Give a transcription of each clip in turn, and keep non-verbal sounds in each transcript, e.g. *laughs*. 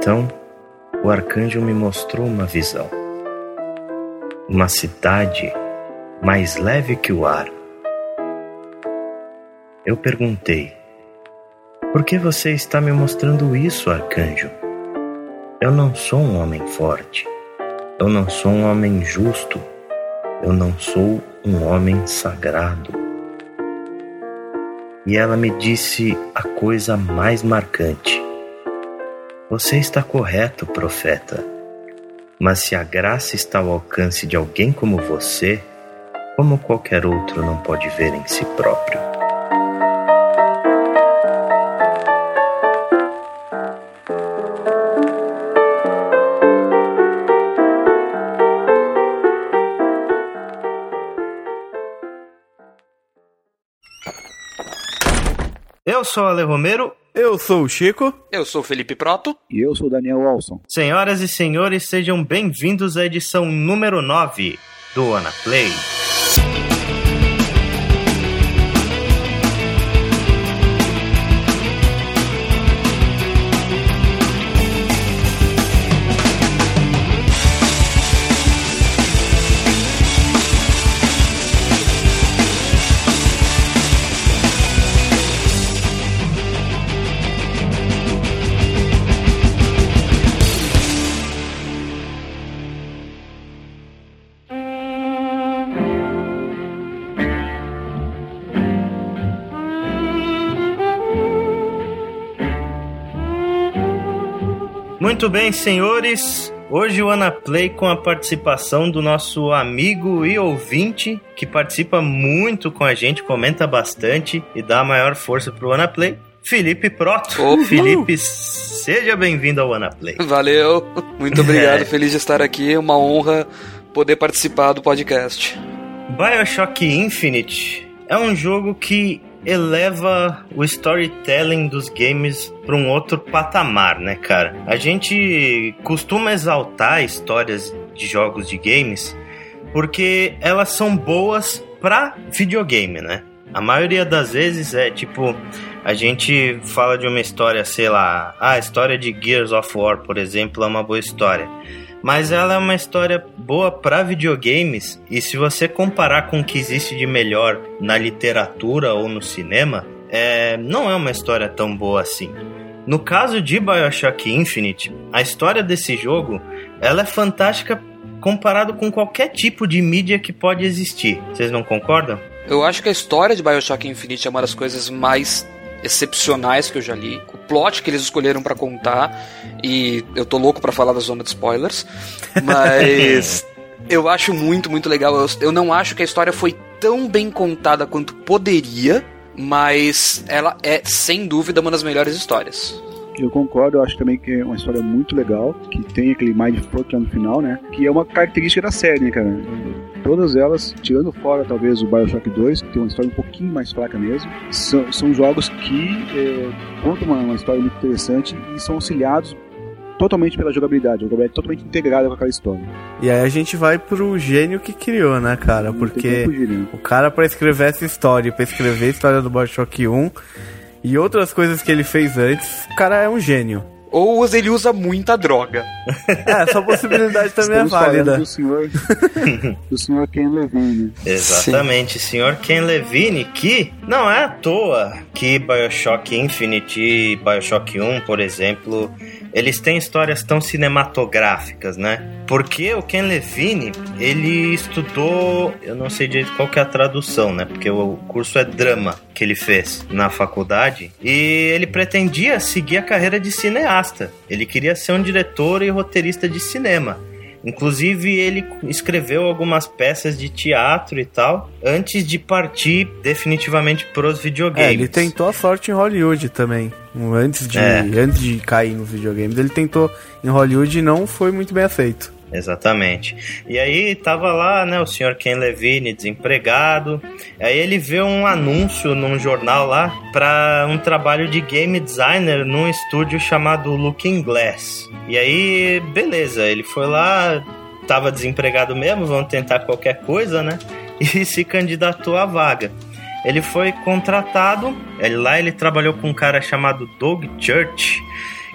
Então, o arcanjo me mostrou uma visão. Uma cidade mais leve que o ar. Eu perguntei: Por que você está me mostrando isso, arcanjo? Eu não sou um homem forte. Eu não sou um homem justo. Eu não sou um homem sagrado. E ela me disse a coisa mais marcante. Você está correto, profeta. Mas se a graça está ao alcance de alguém como você, como qualquer outro não pode ver em si próprio? Eu sou Ale Romero. Eu sou o Chico. Eu sou o Felipe Proto. E eu sou o Daniel Walson. Senhoras e senhores, sejam bem-vindos à edição número 9 do Ana Play. Muito bem, senhores. Hoje o Ana Play com a participação do nosso amigo e ouvinte que participa muito com a gente, comenta bastante e dá a maior força pro Ana Play, Felipe Proto. Uhul. Felipe, seja bem-vindo ao Ana Play. Valeu, muito obrigado, *laughs* É. feliz de estar aqui, uma honra poder participar do podcast. BioShock Infinite é um jogo que eleva o storytelling dos games para um outro patamar, né, cara? A gente costuma exaltar histórias de jogos de games porque elas são boas para videogame, né? A maioria das vezes é tipo a gente fala de uma história, sei lá, ah, a história de Gears of War, por exemplo, é uma boa história mas ela é uma história boa para videogames e se você comparar com o que existe de melhor na literatura ou no cinema, é, não é uma história tão boa assim. No caso de BioShock Infinite, a história desse jogo, ela é fantástica comparado com qualquer tipo de mídia que pode existir. Vocês não concordam? Eu acho que a história de Bioshock Infinite é uma das coisas mais excepcionais que eu já li. O plot que eles escolheram pra contar, e eu tô louco pra falar da zona de spoilers, mas *laughs* eu acho muito, muito legal. Eu, eu não acho que a história foi tão bem contada quanto poderia, mas ela é sem dúvida uma das melhores histórias. Eu concordo, eu acho também que é uma história muito legal, que tem aquele mindfuck lá no final, né? Que é uma característica da série, né, cara? Todas elas, tirando fora talvez o Bioshock 2, que tem uma história um pouquinho mais fraca mesmo, são, são jogos que é, contam uma, uma história muito interessante e são auxiliados totalmente pela jogabilidade, a jogabilidade totalmente integrada com aquela história. E aí a gente vai pro gênio que criou, né, cara? Porque fugir, né? o cara pra escrever essa história, pra escrever a história do Bioshock 1 e outras coisas que ele fez antes, o cara é um gênio. Ou ele usa muita droga. *laughs* É, essa possibilidade também é Estamos falando válida. do senhor, *laughs* do senhor Ken Levine. Exatamente, senhor Ken Levine, que não é à toa que BioShock Infinite e BioShock 1, por exemplo, eles têm histórias tão cinematográficas, né? Porque o Ken Levine, ele estudou, eu não sei direito qual que é a tradução, né? Porque o curso é drama que ele fez na faculdade e ele pretendia seguir a carreira de cineasta. Ele queria ser um diretor e roteirista de cinema. Inclusive, ele escreveu algumas peças de teatro e tal, antes de partir definitivamente pros videogames. É, ele tentou a sorte em Hollywood também. Antes de, É. antes de cair nos videogames, ele tentou em Hollywood e não foi muito bem aceito. Exatamente. E aí tava lá, né, o senhor Ken Levine, desempregado. Aí ele vê um anúncio num jornal lá para um trabalho de game designer num estúdio chamado Looking Glass. E aí, beleza, ele foi lá, tava desempregado mesmo, vão tentar qualquer coisa, né? *laughs* E se candidatou à vaga. Ele foi contratado, ele- lá ele trabalhou com um cara chamado Doug Church.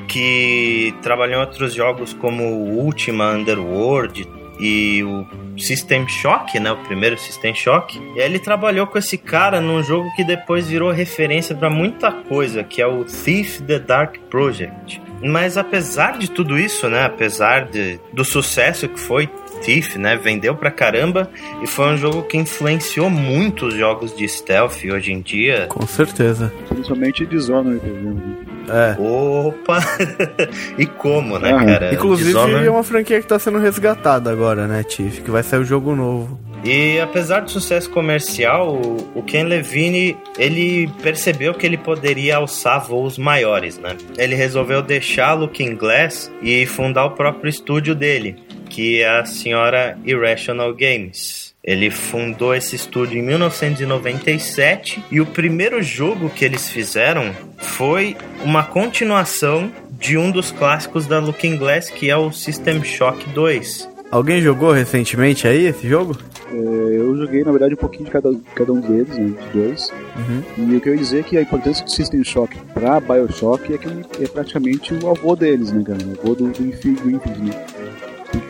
Que trabalhou em outros jogos como Ultima Underworld e o System Shock, né, o primeiro System Shock. E ele trabalhou com esse cara num jogo que depois virou referência para muita coisa, que é o Thief the Dark Project. Mas apesar de tudo isso, né, apesar de, do sucesso que foi Thief, né? Vendeu pra caramba e foi um jogo que influenciou muito os jogos de stealth hoje em dia. Com certeza. Principalmente Dishonored, exemplo. É. Opa! *laughs* e como, né, ah, cara? Inclusive Dishonored... é uma franquia que tá sendo resgatada agora, né, Tiff? Que vai sair o um jogo novo. E apesar do sucesso comercial, o Ken Levine, ele percebeu que ele poderia alçar voos maiores, né? Ele resolveu deixar Looking Glass e fundar o próprio estúdio dele, que é a senhora Irrational Games. Ele fundou esse estúdio em 1997 e o primeiro jogo que eles fizeram foi uma continuação de um dos clássicos da Looking Glass, que é o System Shock 2. Alguém jogou recentemente aí esse jogo? É, eu joguei, na verdade, um pouquinho de cada, cada um deles, né, de dois. Uhum. E eu queria dizer que a importância do System Shock pra Bioshock é que é praticamente o avô deles, né, cara? O avô do, do Infinity, né?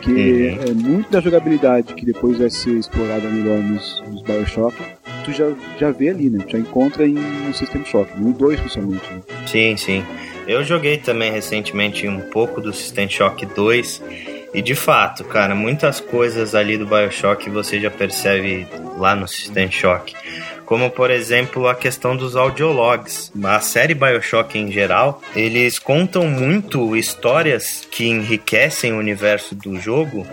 Porque uhum. é muito da jogabilidade que depois vai ser explorada melhor nos, nos Bioshock, tu já, já vê ali, né? Tu já encontra em, no System Shock, no 2 principalmente. Né? Sim, sim. Eu joguei também recentemente um pouco do System Shock 2 e de fato, cara, muitas coisas ali do Bioshock você já percebe lá no System Shock como por exemplo a questão dos audiologs. A série BioShock em geral, eles contam muito histórias que enriquecem o universo do jogo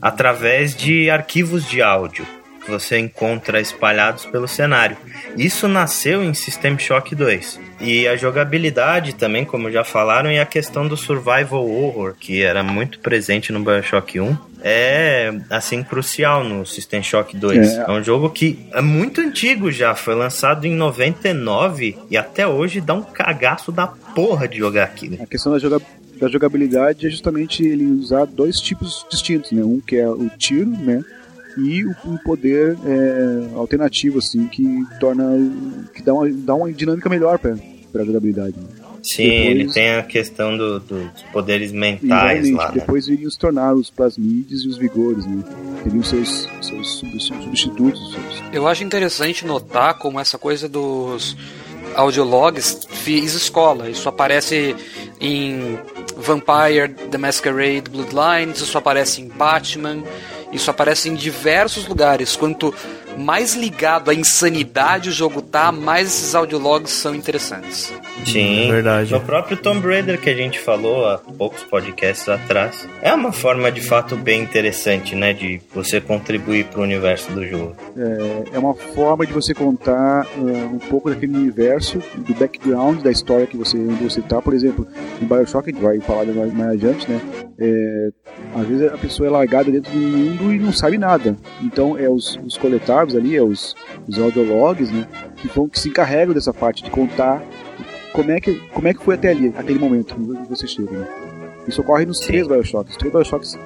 através de arquivos de áudio que você encontra espalhados pelo cenário. Isso nasceu em System Shock 2. E a jogabilidade também, como já falaram, e a questão do survival horror, que era muito presente no BioShock 1, é assim crucial no System Shock 2. É. é um jogo que é muito antigo já, foi lançado em 99 e até hoje dá um cagaço da porra de jogar aquilo. A questão da jogabilidade da jogabilidade é justamente ele usar dois tipos distintos, né? Um que é o tiro, né? E um poder é, alternativo, assim, que torna. que dá uma, dá uma dinâmica melhor para a jogabilidade. Né? Sim, depois, ele tem a questão do, do, dos poderes mentais lá. Né? Depois iriam se tornar os plasmides e os vigores, né? Teriam seus, seus substitutos. Seus... Eu acho interessante notar como essa coisa dos audiologs fiz escola. Isso aparece em Vampire The Masquerade Bloodlines, isso aparece em Batman, isso aparece em diversos lugares. Quanto mais ligado à insanidade o jogo tá, mais esses audiologs são interessantes. Sim, é verdade. No próprio Tomb Raider que a gente falou há poucos podcasts atrás, é uma forma de fato bem interessante, né, de você contribuir para o universo do jogo. É, é uma forma de você contar uh, um pouco daquele universo, do background da história que você onde você tá. Por exemplo, em BioShock, a gente vai falar mais, mais adiante, né? É, às vezes a pessoa é largada dentro do mundo e não sabe nada. Então, é os, os ali, é os, os audiologs, né? Que, vão, que se encarregam dessa parte de contar como é que, como é que foi até ali, aquele momento que você chega, né? Isso ocorre nos Sim. três Bioshocks. Os três Bioshocks,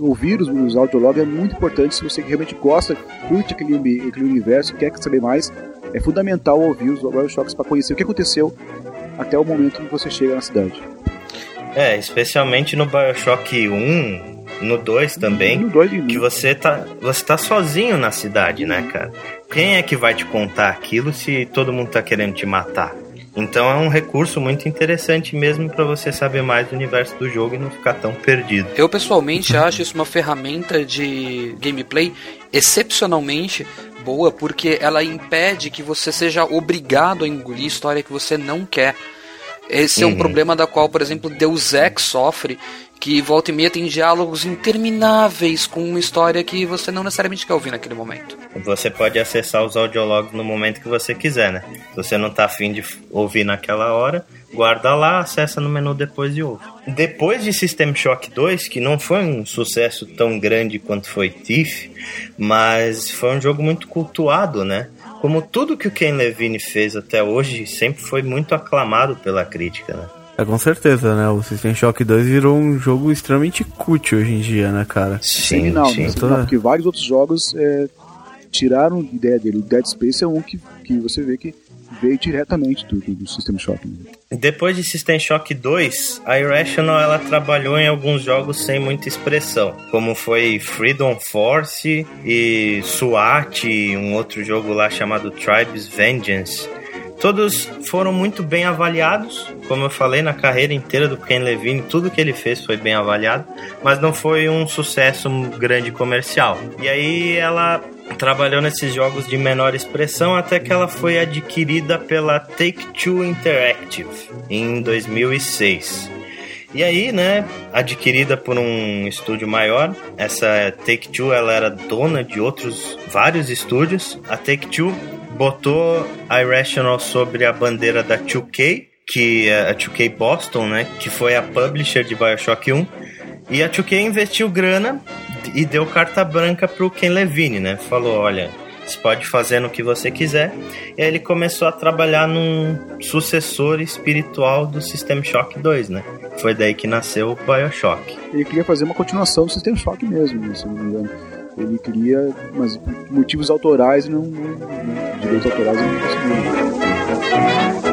ouvir os, os audiologs é muito importante se você realmente gosta, curte aquele, aquele universo, quer saber mais. É fundamental ouvir os Bioshocks para conhecer o que aconteceu até o momento que você chega na cidade. É, especialmente no Bioshock 1, no 2 também, no 2 que você tá, você tá sozinho na cidade, né, cara? Quem é que vai te contar aquilo se todo mundo tá querendo te matar? Então é um recurso muito interessante mesmo para você saber mais do universo do jogo e não ficar tão perdido. Eu pessoalmente *laughs* acho isso uma ferramenta de gameplay excepcionalmente boa porque ela impede que você seja obrigado a engolir história que você não quer. Esse uhum. é um problema da qual, por exemplo, Deus Ex sofre, que volta e meia tem diálogos intermináveis com uma história que você não necessariamente quer ouvir naquele momento. Você pode acessar os audiologos no momento que você quiser, né? Se você não tá afim de ouvir naquela hora, guarda lá, acessa no menu depois e ouve. Depois de System Shock 2, que não foi um sucesso tão grande quanto foi Thief, mas foi um jogo muito cultuado, né? Como tudo que o Ken Levine fez até hoje sempre foi muito aclamado pela crítica, né? É, com certeza, né? O System Shock 2 virou um jogo extremamente cútil hoje em dia, né, cara? Sim, não, sim. Tô... porque vários outros jogos é, tiraram ideia dele. O Dead Space é um que, que você vê que veio diretamente do, do System Shock. Né? Depois de System Shock 2, a Irrational ela trabalhou em alguns jogos sem muita expressão, como foi Freedom Force e SWAT, um outro jogo lá chamado Tribes Vengeance. Todos foram muito bem avaliados, como eu falei na carreira inteira do Ken Levine, tudo que ele fez foi bem avaliado, mas não foi um sucesso grande comercial. E aí ela trabalhou nesses jogos de menor expressão até que ela foi adquirida pela Take-Two Interactive em 2006. E aí, né, adquirida por um estúdio maior, essa Take-Two ela era dona de outros vários estúdios. A Take-Two botou Irrational sobre a bandeira da 2K, que é a 2K Boston, né, que foi a publisher de BioShock 1. E a 2K investiu grana e deu carta branca pro Ken Levine, né? Falou, olha, você pode fazer no que você quiser. E aí ele começou a trabalhar num sucessor espiritual do System Shock 2, né? Foi daí que nasceu o BioShock. Ele queria fazer uma continuação do System Shock mesmo, né, se não me engano. Ele queria, mas motivos autorais não, não, direitos autorais não conseguiram.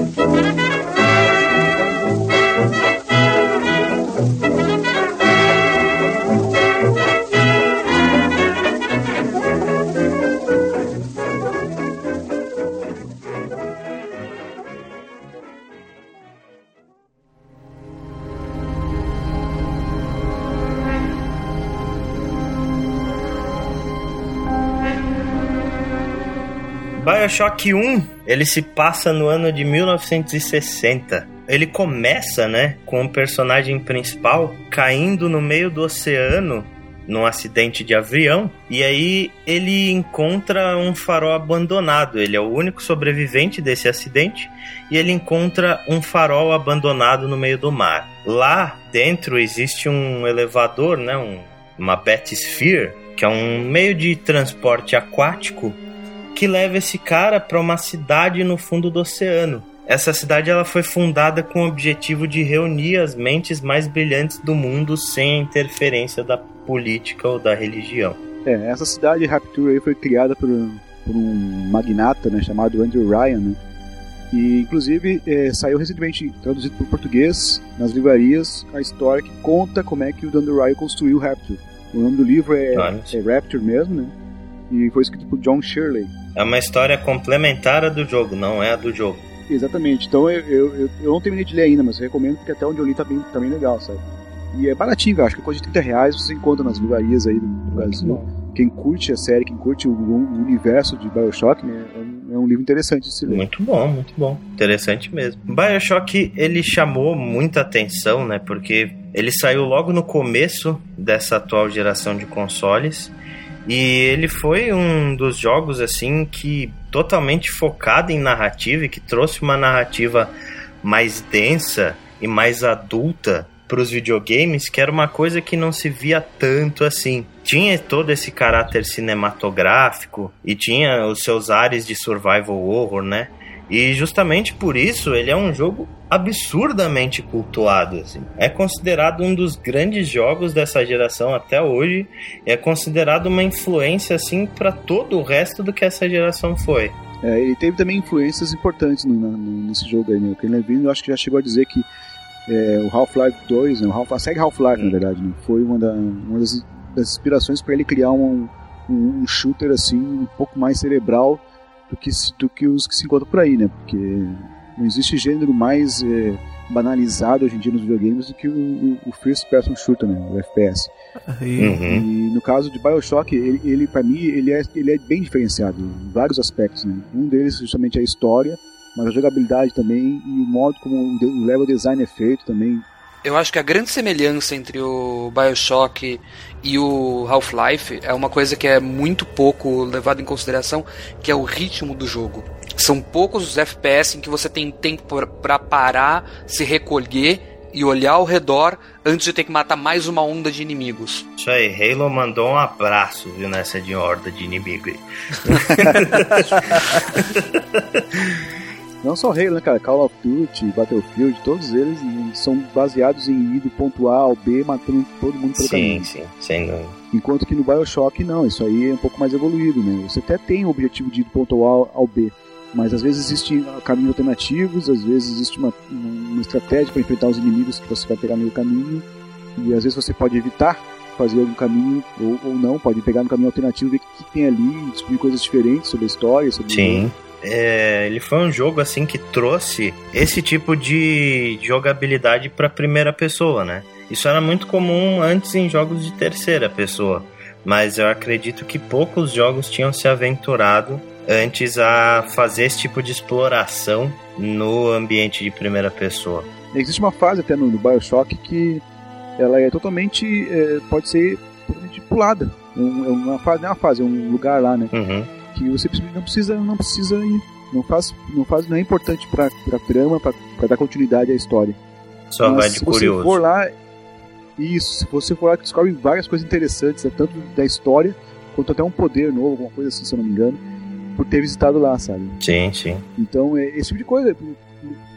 BioShock 1, ele se passa no ano de 1960. Ele começa, né, com o personagem principal caindo no meio do oceano num acidente de avião e aí ele encontra um farol abandonado. Ele é o único sobrevivente desse acidente e ele encontra um farol abandonado no meio do mar. Lá dentro existe um elevador, né, um, uma Bathysphere, que é um meio de transporte aquático que leva esse cara para uma cidade no fundo do oceano. Essa cidade ela foi fundada com o objetivo de reunir as mentes mais brilhantes do mundo sem a interferência da política ou da religião. É, essa cidade Rapture aí foi criada por, por um magnata né, chamado Andrew Ryan, né? E inclusive é, saiu recentemente traduzido para o português nas livrarias a história que conta como é que o Andrew Ryan construiu Rapture. O nome do livro é, é Rapture mesmo, né? E foi escrito por John Shirley. É uma história complementar do jogo, não é a do jogo. Exatamente. Então eu, eu, eu, não terminei de ler ainda, mas eu recomendo porque até onde eu li tá bem, tá bem legal, sabe? E é baratinho, acho que é coisa de 30 reais você encontra nas livrarias aí do Brasil. Quem curte a série, quem curte o, o universo de Bioshock, né, é um, é um, livro interessante de se ler. Muito bom, muito bom. Interessante mesmo. Bioshock, ele chamou muita atenção, né? Porque ele saiu logo no começo dessa atual geração de consoles e ele foi um dos jogos assim que totalmente focado em narrativa e que trouxe uma narrativa mais densa e mais adulta para os videogames, que era uma coisa que não se via tanto assim. Tinha todo esse caráter cinematográfico e tinha os seus ares de survival horror, né? E justamente por isso ele é um jogo absurdamente cultuado. Assim. É considerado um dos grandes jogos dessa geração até hoje. É considerado uma influência assim para todo o resto do que essa geração foi. É, ele teve também influências importantes no, no, nesse jogo aí, né? O Ken Levine, eu acho que já chegou a dizer que é, o Half-Life 2, né? o Half, a série Half-Life, na verdade, né? foi uma, da, uma das, das inspirações para ele criar um, um, um shooter assim um pouco mais cerebral do que, do que os que se encontram por aí, né? Porque não existe gênero mais é, banalizado hoje em dia nos videogames do que o, o First Person Shooter, né? O FPS. Uhum. E no caso de Bioshock, ele, ele para mim, ele é, ele é bem diferenciado em vários aspectos, né? Um deles justamente é a história, mas a jogabilidade também e o modo como o level design é feito também eu acho que a grande semelhança entre o Bioshock e o Half-Life é uma coisa que é muito pouco levada em consideração, que é o ritmo do jogo. São poucos os FPS em que você tem tempo para parar, se recolher e olhar ao redor antes de ter que matar mais uma onda de inimigos. Isso aí, Halo mandou um abraço, viu, nessa de horda de inimigo aí. *laughs* Não só Halo, né, cara? Call of Duty, Battlefield, todos eles são baseados em ir do ponto A ao B, matando todo mundo pelo sim, caminho. Sim, sim, sem dúvida. Enquanto que no Bioshock, não, isso aí é um pouco mais evoluído, né? Você até tem o objetivo de ir do ponto A ao B, Mas às vezes existem caminhos alternativos, às vezes existe uma, uma estratégia para enfrentar os inimigos que você vai pegar no caminho, e às vezes você pode evitar fazer algum caminho ou, ou não, pode pegar no caminho alternativo, ver o que, que tem ali, descobrir coisas diferentes sobre a história. Sobre Sim. É, ele foi um jogo assim que trouxe esse tipo de jogabilidade para primeira pessoa, né? Isso era muito comum antes em jogos de terceira pessoa, mas eu acredito que poucos jogos tinham se aventurado antes a fazer esse tipo de exploração no ambiente de primeira pessoa. Existe uma fase até no, no Bioshock que ela é totalmente. É, pode ser totalmente pulada. É, é uma fase, não é uma fase, é um lugar lá, né? Uhum. Que você não precisa, não precisa ir. Não faz, não faz, não é importante pra, pra trama, pra, pra dar continuidade à história. Só Mas vai de se curioso. você for lá, isso, se você for lá, descobre várias coisas interessantes, né, tanto da história, quanto até um poder novo, alguma coisa assim, se eu não me engano, por ter visitado lá, sabe? Sim, sim. Então, é, esse tipo de coisa.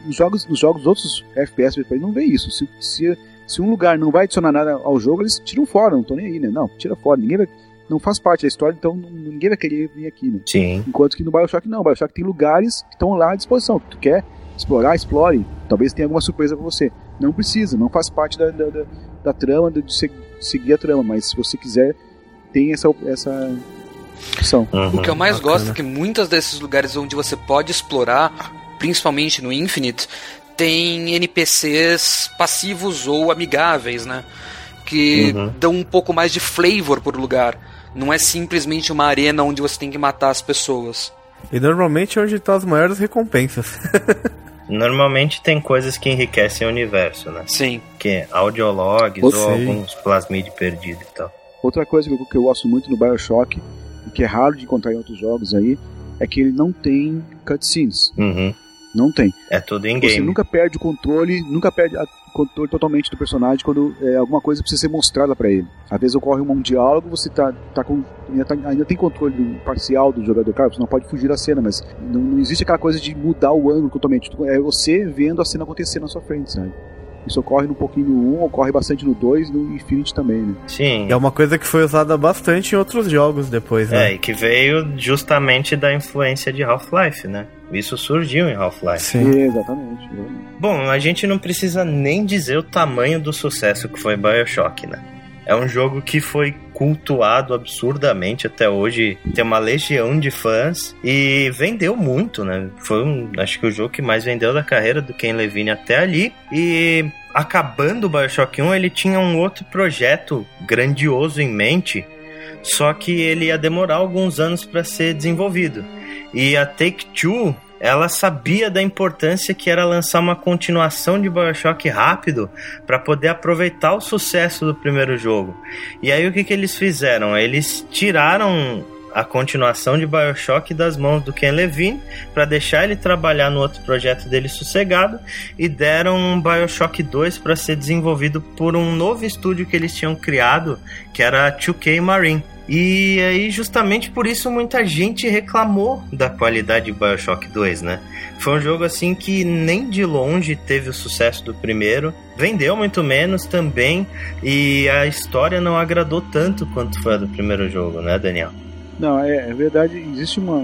Nos jogos, nos jogos outros FPS não vê isso. Se, se, se um lugar não vai adicionar nada ao jogo, eles tiram fora, não estão nem aí, né? Não, tira fora. Ninguém vai, não faz parte da história, então ninguém vai querer vir aqui, né? Sim. Enquanto que no Bioshock não. O Bioshock tem lugares que estão lá à disposição. Tu quer explorar, explore. Talvez tenha alguma surpresa pra você. Não precisa, não faz parte da, da, da, da trama, de, de seguir a trama, mas se você quiser, tem essa, essa opção. O que eu mais bacana. gosto é que muitos desses lugares onde você pode explorar, principalmente no Infinite, tem NPCs passivos ou amigáveis, né? Que Uhum. dão um pouco mais de flavor pro lugar. Não é simplesmente uma arena onde você tem que matar as pessoas. E normalmente é onde estão as maiores recompensas. *laughs* Normalmente tem coisas que enriquecem o universo, né? Sim. Que é audiologs ou sei. alguns plasmid perdidos e tal. Outra coisa que eu, que eu gosto muito no Bioshock, e que é raro de encontrar em outros jogos aí, é que ele não tem cutscenes. Uhum. Não tem. É tudo em Você game. nunca perde o controle, nunca perde o controle totalmente do personagem quando é, alguma coisa precisa ser mostrada pra ele. Às vezes ocorre um diálogo, você tá, tá com. Ainda, tá- ainda tem controle do- parcial do jogador, claro, você não pode fugir da cena, mas não, não existe aquela coisa de mudar o ângulo totalmente. É você vendo a cena acontecer na sua frente, sabe? Isso ocorre um pouquinho no 1, ocorre bastante no 2 e no Infinity também, né? Sim. É uma coisa que foi usada bastante em outros jogos depois, É, né? e que veio justamente da influência de Half-Life, né? Isso surgiu em Half-Life. Sim. Exatamente. Bom, a gente não precisa nem dizer o tamanho do sucesso que foi Bioshock, né? É um jogo que foi cultuado absurdamente até hoje, tem uma legião de fãs e vendeu muito, né? Foi um, acho que o jogo que mais vendeu da carreira do Ken Levine até ali e acabando o Bioshock 1, ele tinha um outro projeto grandioso em mente, só que ele ia demorar alguns anos para ser desenvolvido. E a Take-Two, ela sabia da importância que era lançar uma continuação de BioShock rápido para poder aproveitar o sucesso do primeiro jogo. E aí o que, que eles fizeram? Eles tiraram a continuação de BioShock das mãos do Ken Levine para deixar ele trabalhar no outro projeto dele sossegado e deram um BioShock 2 para ser desenvolvido por um novo estúdio que eles tinham criado, que era a 2K Marine. E aí, justamente por isso, muita gente reclamou da qualidade de Bioshock 2, né? Foi um jogo assim que nem de longe teve o sucesso do primeiro, vendeu muito menos também, e a história não agradou tanto quanto foi a do primeiro jogo, né, Daniel? Não, é, é verdade, existe uma.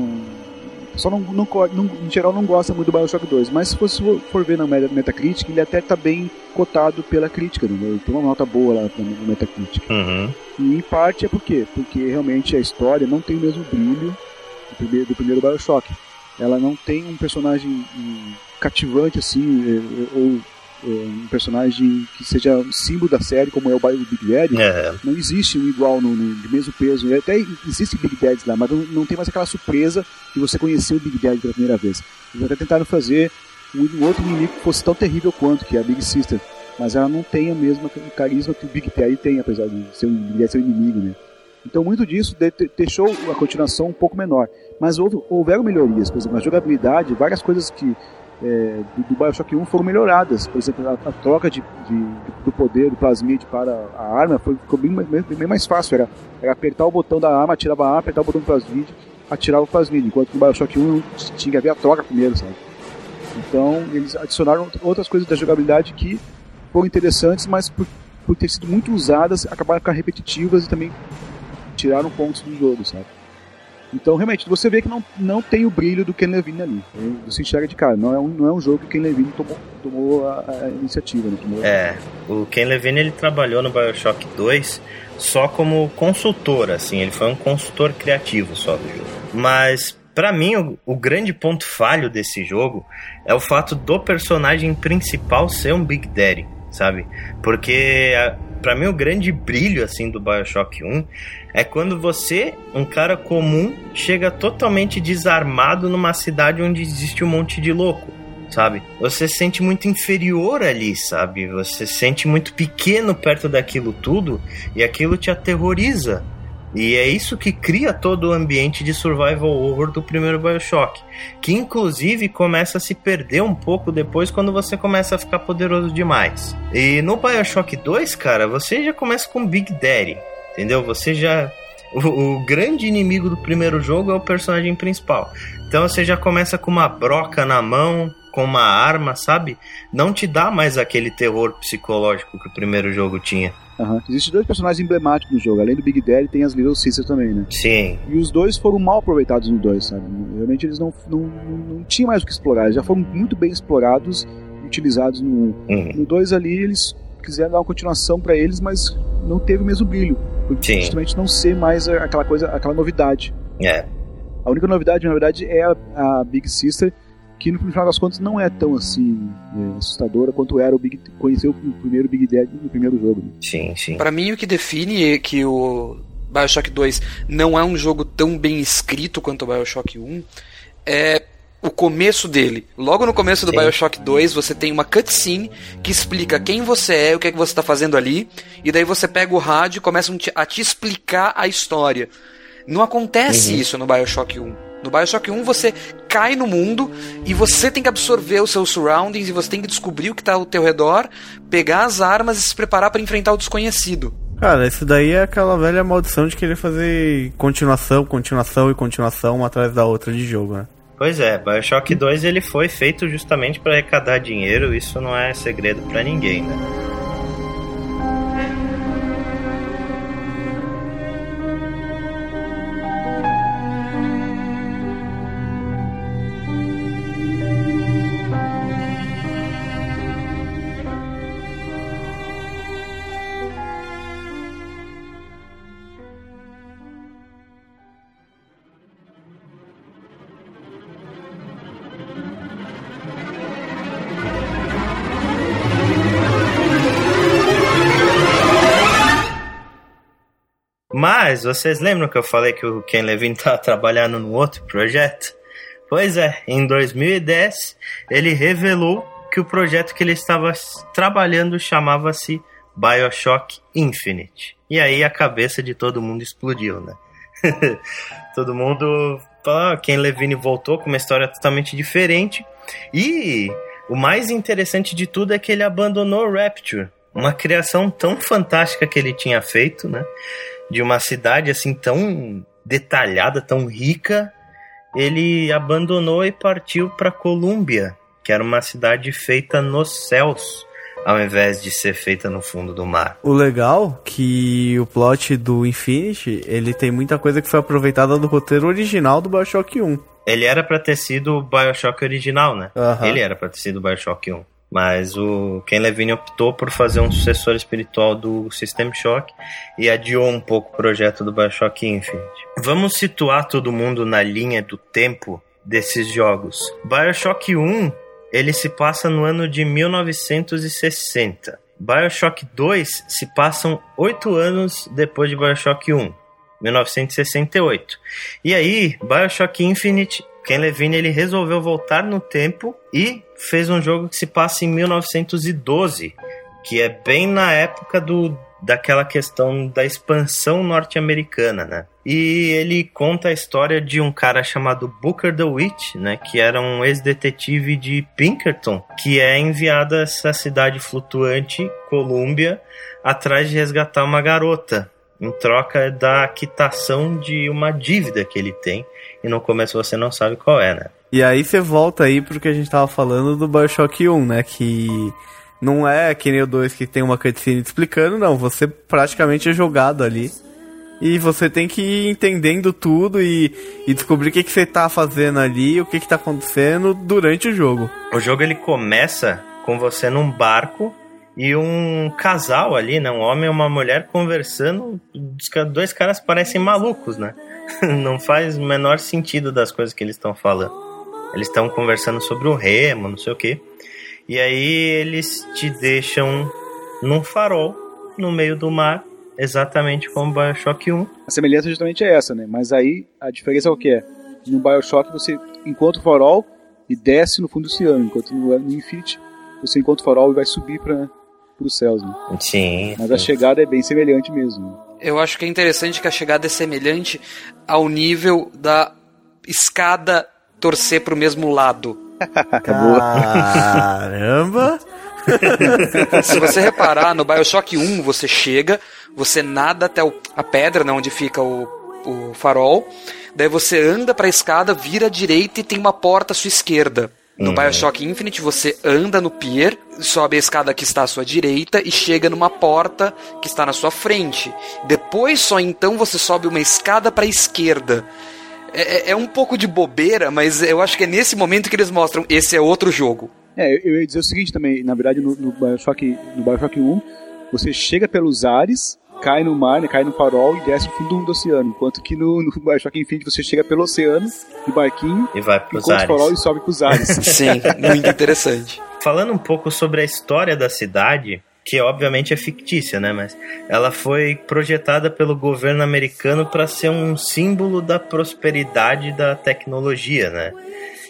Só não, não, não- em geral não gosta muito do Bioshock 2, mas se você for- ver na Meta- Metacritic, ele até tá bem cotado pela crítica, né? ele tem uma nota boa lá no Metacritic. Uhum. E em parte é por quê? Porque realmente a história não tem o mesmo brilho do primeiro, do primeiro Bioshock. Ela não tem um personagem cativante assim, é, é, ou um personagem que seja um símbolo da série, como é o Bio- o Big Daddy. É, Não existe um igual no, no- de mesmo peso. Até existe Big Dads lá, mas não, não tem mais aquela surpresa de você conhecer o Big Dad pela primeira vez. Eles até tentaram fazer um, outro inimigo que fosse tão terrível quanto, que é a Big Sister. Mas ela não tem a mesma carisma que o Big Daddy tem, apesar de ser um, Big Daddy ser um inimigo, né? Então muito disso de- de- deixou a continuação um pouco menor. Mas houve, houveram melhorias, por exemplo, na jogabilidade, várias coisas que é, do, do Bioshock 1 foram melhoradas. Por exemplo, a, a troca de, de- do poder do plasmid para a arma foi, ficou bem, bem, bem mais fácil. Era, era apertar o botão da arma, atirar a arma, apertar o botão do plasmid, atirar o plasmid. Enquanto no Bioshock 1 tinha que haver a troca primeiro, sabe? Então eles adicionaram outras coisas da jogabilidade que foram interessantes, mas por, por ter sido muito usadas, acabaram ficando repetitivas e também tiraram pontos do jogo, sabe? Então, realmente, você vê que não, não tem o brilho do Ken Levine ali. Você enxerga de cara, não é um, não é um jogo que o Ken Levine tomou, tomou a, a iniciativa. Né? Tomou é, o Ken Levine ele trabalhou no Bioshock 2 só como consultor, assim, ele foi um consultor criativo só do jogo. Mas para mim, o, o, grande ponto falho desse jogo é o fato do personagem principal ser um Big Daddy, sabe? Porque para mim o grande brilho assim do BioShock 1 é quando você, um cara comum, chega totalmente desarmado numa cidade onde existe um monte de louco, sabe? Você se sente muito inferior ali, sabe? Você se sente muito pequeno perto daquilo tudo e aquilo te aterroriza. E é isso que cria todo o ambiente de survival horror do primeiro BioShock, que inclusive começa a se perder um pouco depois quando você começa a ficar poderoso demais. E no BioShock 2, cara, você já começa com Big Daddy, entendeu? Você já o, o, grande inimigo do primeiro jogo é o personagem principal. Então você já começa com uma broca na mão, com uma arma, sabe? Não te dá mais aquele terror psicológico que o primeiro jogo tinha. Uhum. Existem dois personagens emblemáticos no jogo. Além do Big Daddy, tem as Little Sisters também, né? Sim. E os dois foram mal aproveitados no 2, sabe? Realmente eles não, não, não, não tinham mais o que explorar. Eles já foram muito bem explorados e utilizados no 1. Um. Uhum. No 2 ali, eles quiseram dar uma continuação para eles, mas não teve o mesmo brilho. Por Sim. justamente não ser mais aquela coisa, aquela novidade. É. A única novidade, na verdade, é a, a Big Sister, que no final das contas não é tão assim é, assustadora quanto era o Big conhecer o primeiro Big Dead no primeiro jogo. Né? Sim, sim. Para mim o que define é que o BioShock 2 não é um jogo tão bem escrito quanto o BioShock 1 é o começo dele. Logo no começo do Sim. BioShock 2, você tem uma cutscene que explica quem você é, o que é que você está fazendo ali, e daí você pega o rádio e começa a te explicar a história. Não acontece uhum. isso no BioShock 1. No Bioshock 1 você cai no mundo e você tem que absorver os seus surroundings e você tem que descobrir o que está ao teu redor, pegar as armas e se preparar para enfrentar o desconhecido. Cara, isso daí é aquela velha maldição de querer fazer continuação, continuação e continuação uma atrás da outra de jogo, né? Pois é, Bioshock 2 ele foi feito justamente para arrecadar dinheiro, isso não é segredo para ninguém, né? Mas vocês lembram que eu falei que o Ken Levine estava *laughs* trabalhando no outro projeto? Pois é, em 2010 ele revelou que o projeto que ele estava trabalhando chamava-se BioShock Infinite. E aí a cabeça de todo mundo explodiu, né? *laughs* todo mundo falou, ah, Ken Levine voltou com uma história totalmente diferente. E o mais interessante de tudo é que ele abandonou Rapture, uma criação tão fantástica que ele tinha feito, né? De uma cidade assim tão detalhada, tão rica, ele abandonou e partiu para Colômbia, que era uma cidade feita nos céus, ao invés de ser feita no fundo do mar. O legal que o plot do Infinity, ele tem muita coisa que foi aproveitada do roteiro original do BioShock 1. Ele era para ter sido o BioShock original, né? Uhum. Ele era para ter sido o BioShock 1. Mas o Ken Levine optou por fazer um sucessor espiritual do System Shock e adiou um pouco o projeto do Bioshock Infinite. Vamos situar todo mundo na linha do tempo desses jogos. Bioshock 1 ele se passa no ano de 1960. Bioshock 2 se passam oito anos depois de Bioshock 1, 1968. E aí, Bioshock Infinite Ken Levine ele resolveu voltar no tempo e fez um jogo que se passa em 1912, que é bem na época do daquela questão da expansão norte-americana, né? E ele conta a história de um cara chamado Booker DeWitt, né, que era um ex-detetive de Pinkerton, que é enviado a essa cidade flutuante, Colômbia, atrás de resgatar uma garota, em troca da quitação de uma dívida que ele tem e no começo você não sabe qual é, né? E aí você volta aí pro que a gente tava falando do Bioshock 1, né? Que não é que nem o 2 que tem uma cutscene explicando, não. Você praticamente é jogado ali e você tem que ir entendendo tudo e, e descobrir o que, que você tá fazendo ali, o que, que tá acontecendo durante o jogo. O jogo ele começa com você num barco e um casal ali, né? Um homem e uma mulher conversando. Dois caras parecem malucos, né? *laughs* Não faz o menor sentido das coisas que eles estão falando. Eles estão conversando sobre o remo, não sei o que. E aí eles te deixam num farol no meio do mar, exatamente como Bioshock 1. A semelhança justamente é essa, né? Mas aí a diferença é o que é? No Bioshock você encontra o farol e desce no fundo do oceano, enquanto no, Infinite você encontra o farol e vai subir para os céus. Né? Sim. Mas a chegada é bem semelhante mesmo. Eu acho que é interessante que a chegada é semelhante ao nível da escada torcer para o mesmo lado. *laughs* Caramba! *laughs* Se você reparar, no Bioshock 1 você chega, você nada até o, a pedra, né, onde fica o, o farol, daí você anda para a escada, vira à direita e tem uma porta à sua esquerda. No uhum. Bioshock Infinite, você anda no pier, sobe a escada que está à sua direita e chega numa porta que está na sua frente. Depois, só então, você sobe uma escada para a esquerda. É, é, é, um pouco de bobeira, mas eu acho que é nesse momento que eles mostram esse é outro jogo. É, eu ia dizer o seguinte também, na verdade, no, no, Bioshock, no Bioshock 1, você chega pelos ares cai no mar, né, cai no farol e desce no fundo do oceano. Enquanto que no, no Bioshock Infinite você chega pelo oceano, de barquinho, e vai pros ares. o farol e sobe pros ares. *laughs* Sim, muito interessante. Falando um pouco sobre a história da cidade, que obviamente é fictícia, né? Mas ela foi projetada pelo governo americano para ser um símbolo da prosperidade da tecnologia, né?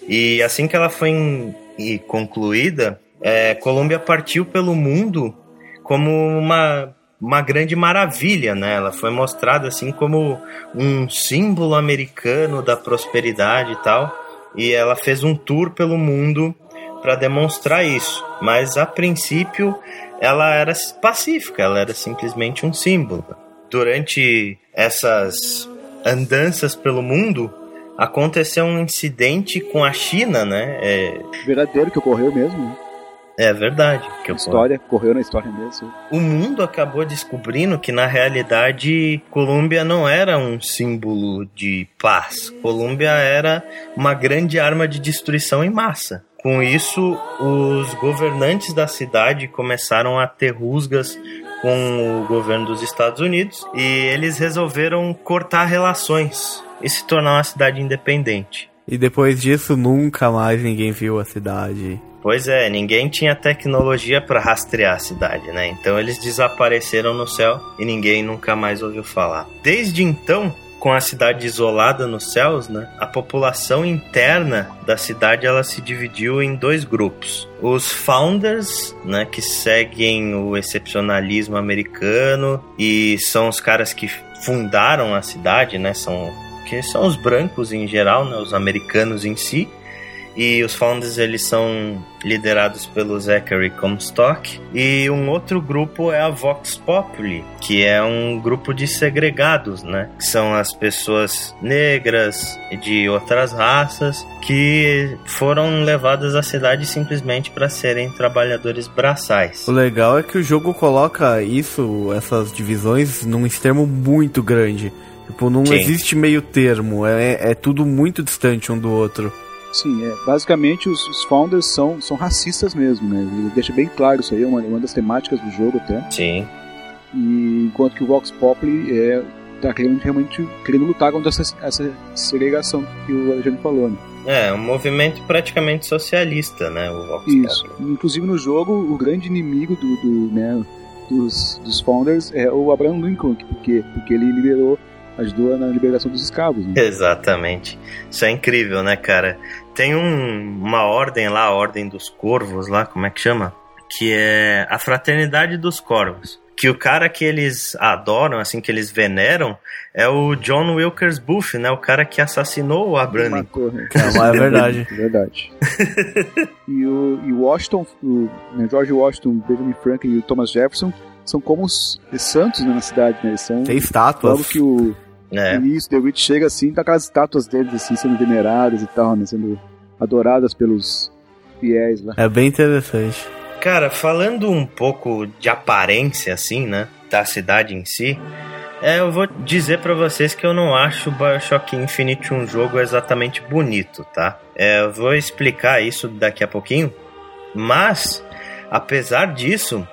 E assim que ela foi em, concluída, é, Colômbia partiu pelo mundo como uma uma grande maravilha, né? Ela foi mostrada assim como um símbolo americano da prosperidade e tal. E ela fez um tour pelo mundo para demonstrar isso. Mas a princípio ela era pacífica, ela era simplesmente um símbolo. Durante essas andanças pelo mundo, aconteceu um incidente com a China, né? É... Verdadeiro que ocorreu mesmo. É verdade. Que história, correu na história mesmo. O mundo acabou descobrindo que, na realidade, Colômbia não era um símbolo de paz. Colômbia era uma grande arma de destruição em massa. Com isso, os governantes da cidade começaram a ter rusgas com o governo dos Estados Unidos e eles resolveram cortar relações e se tornar uma cidade independente. E depois disso, nunca mais ninguém viu a cidade. Pois é, ninguém tinha tecnologia para rastrear a cidade, né? Então eles desapareceram no céu e ninguém nunca mais ouviu falar. Desde então, com a cidade isolada nos céus, né, a população interna da cidade ela se dividiu em dois grupos. Os founders, né, que seguem o excepcionalismo americano e são os caras que fundaram a cidade, né, são que são os brancos em geral, né, os americanos em si e os founders eles são liderados pelo Zachary Comstock e um outro grupo é a Vox Populi, que é um grupo de segregados, né? Que são as pessoas negras de outras raças que foram levadas à cidade simplesmente para serem trabalhadores braçais. O legal é que o jogo coloca isso, essas divisões, num extremo muito grande. Tipo, não Sim. existe meio termo, é, é tudo muito distante um do outro. Sim, é, basicamente os, os, founders são, são racistas mesmo, né? Ele deixa bem claro isso aí, é uma, uma das temáticas do jogo até. Sim. E enquanto que o Vox Populi é, tá querendo, realmente querendo lutar contra essa, essa segregação que o Alexandre falou, né? É, um movimento praticamente socialista, né? O Vox Isso. Populi. Inclusive no jogo, o grande inimigo do, do né, dos, dos founders é o Abraham Lincoln, porque, porque ele liberou ajudou na liberação dos escravos. Né? Exatamente. Isso é incrível, né, cara? Tem um, uma ordem lá, a Ordem dos Corvos lá, como é que chama? Que é a Fraternidade dos Corvos. Que o cara que eles adoram, assim, que eles veneram, é o John Wilkes Booth, né? O cara que assassinou o Abraham Lincoln. Né? É, é verdade. *laughs* verdade. e, o, e o Washington, o né, George Washington, Benjamin Franklin e o Thomas Jefferson são como os santos né, na cidade, né? Eles são Tem estátuas. que o é. isso, The Witch chega assim, tá aquelas estátuas deles assim, sendo veneradas e tal, né? Sendo adoradas pelos fiéis lá. É bem interessante. Cara, falando um pouco de aparência, assim, né? Da cidade em si, É, eu vou dizer para vocês que eu não acho Bioshock Infinite um jogo exatamente bonito, tá? É, eu vou explicar isso daqui a pouquinho, mas apesar disso,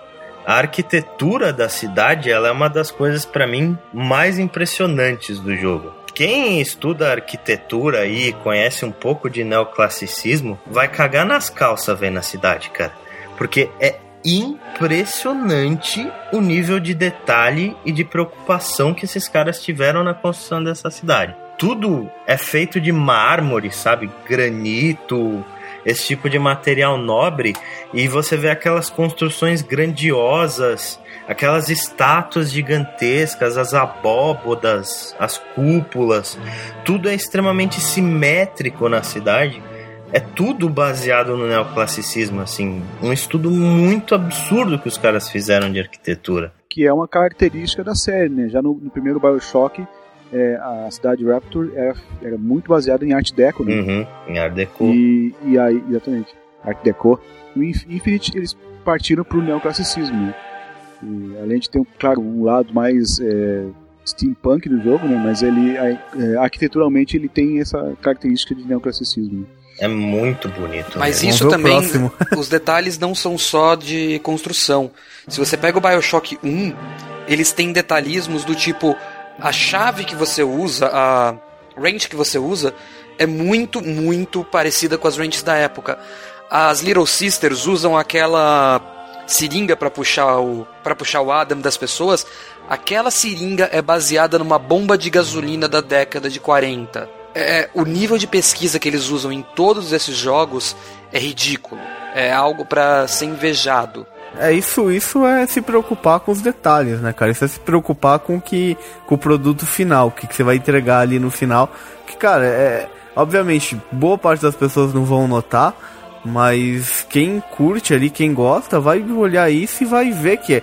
a arquitetura da cidade ela é uma das coisas para mim mais impressionantes do jogo. Quem estuda arquitetura e conhece um pouco de neoclassicismo vai cagar nas calças vendo a cidade, cara. Porque é impressionante o nível de detalhe e de preocupação que esses caras tiveram na construção dessa cidade. Tudo é feito de mármore, sabe? Granito, esse tipo de material nobre, e você vê aquelas construções grandiosas, aquelas estátuas gigantescas, as abóbodas, as cúpulas, tudo é extremamente simétrico na cidade é tudo baseado no neoclassicismo, assim. Um estudo muito absurdo que os caras fizeram de arquitetura. Que é uma característica da série, né? Já no, no primeiro Bioshock, é, a cidade Raptor era, era, muito baseada em Art Deco, né? Uhum, em Art Deco. E, e aí, exatamente, Art Deco. No Infinite, eles partiram pro neoclassicismo, né? E, além de ter, claro, um lado mais é, steampunk do jogo, né? Mas ele, é, arquiteturalmente, ele tem essa característica de neoclassicismo. Né? É muito bonito. Mas isso também, *laughs* os detalhes não são só de construção. Se você pega o Bioshock 1, eles têm detalhismos do tipo a chave que você usa, a range que você usa é muito, muito parecida com as ranges da época. As Little Sisters usam aquela seringa para puxar o para puxar o Adam das pessoas. Aquela seringa é baseada numa bomba de gasolina da década de 40 é, o nível de pesquisa que eles usam em todos esses jogos é ridículo. É algo para ser invejado. É isso, isso é se preocupar com os detalhes, né, cara? Isso é se preocupar com que com o produto final, o que, que você vai entregar ali no final. Que, cara, é obviamente boa parte das pessoas não vão notar, mas quem curte ali, quem gosta, vai olhar isso e vai ver que é.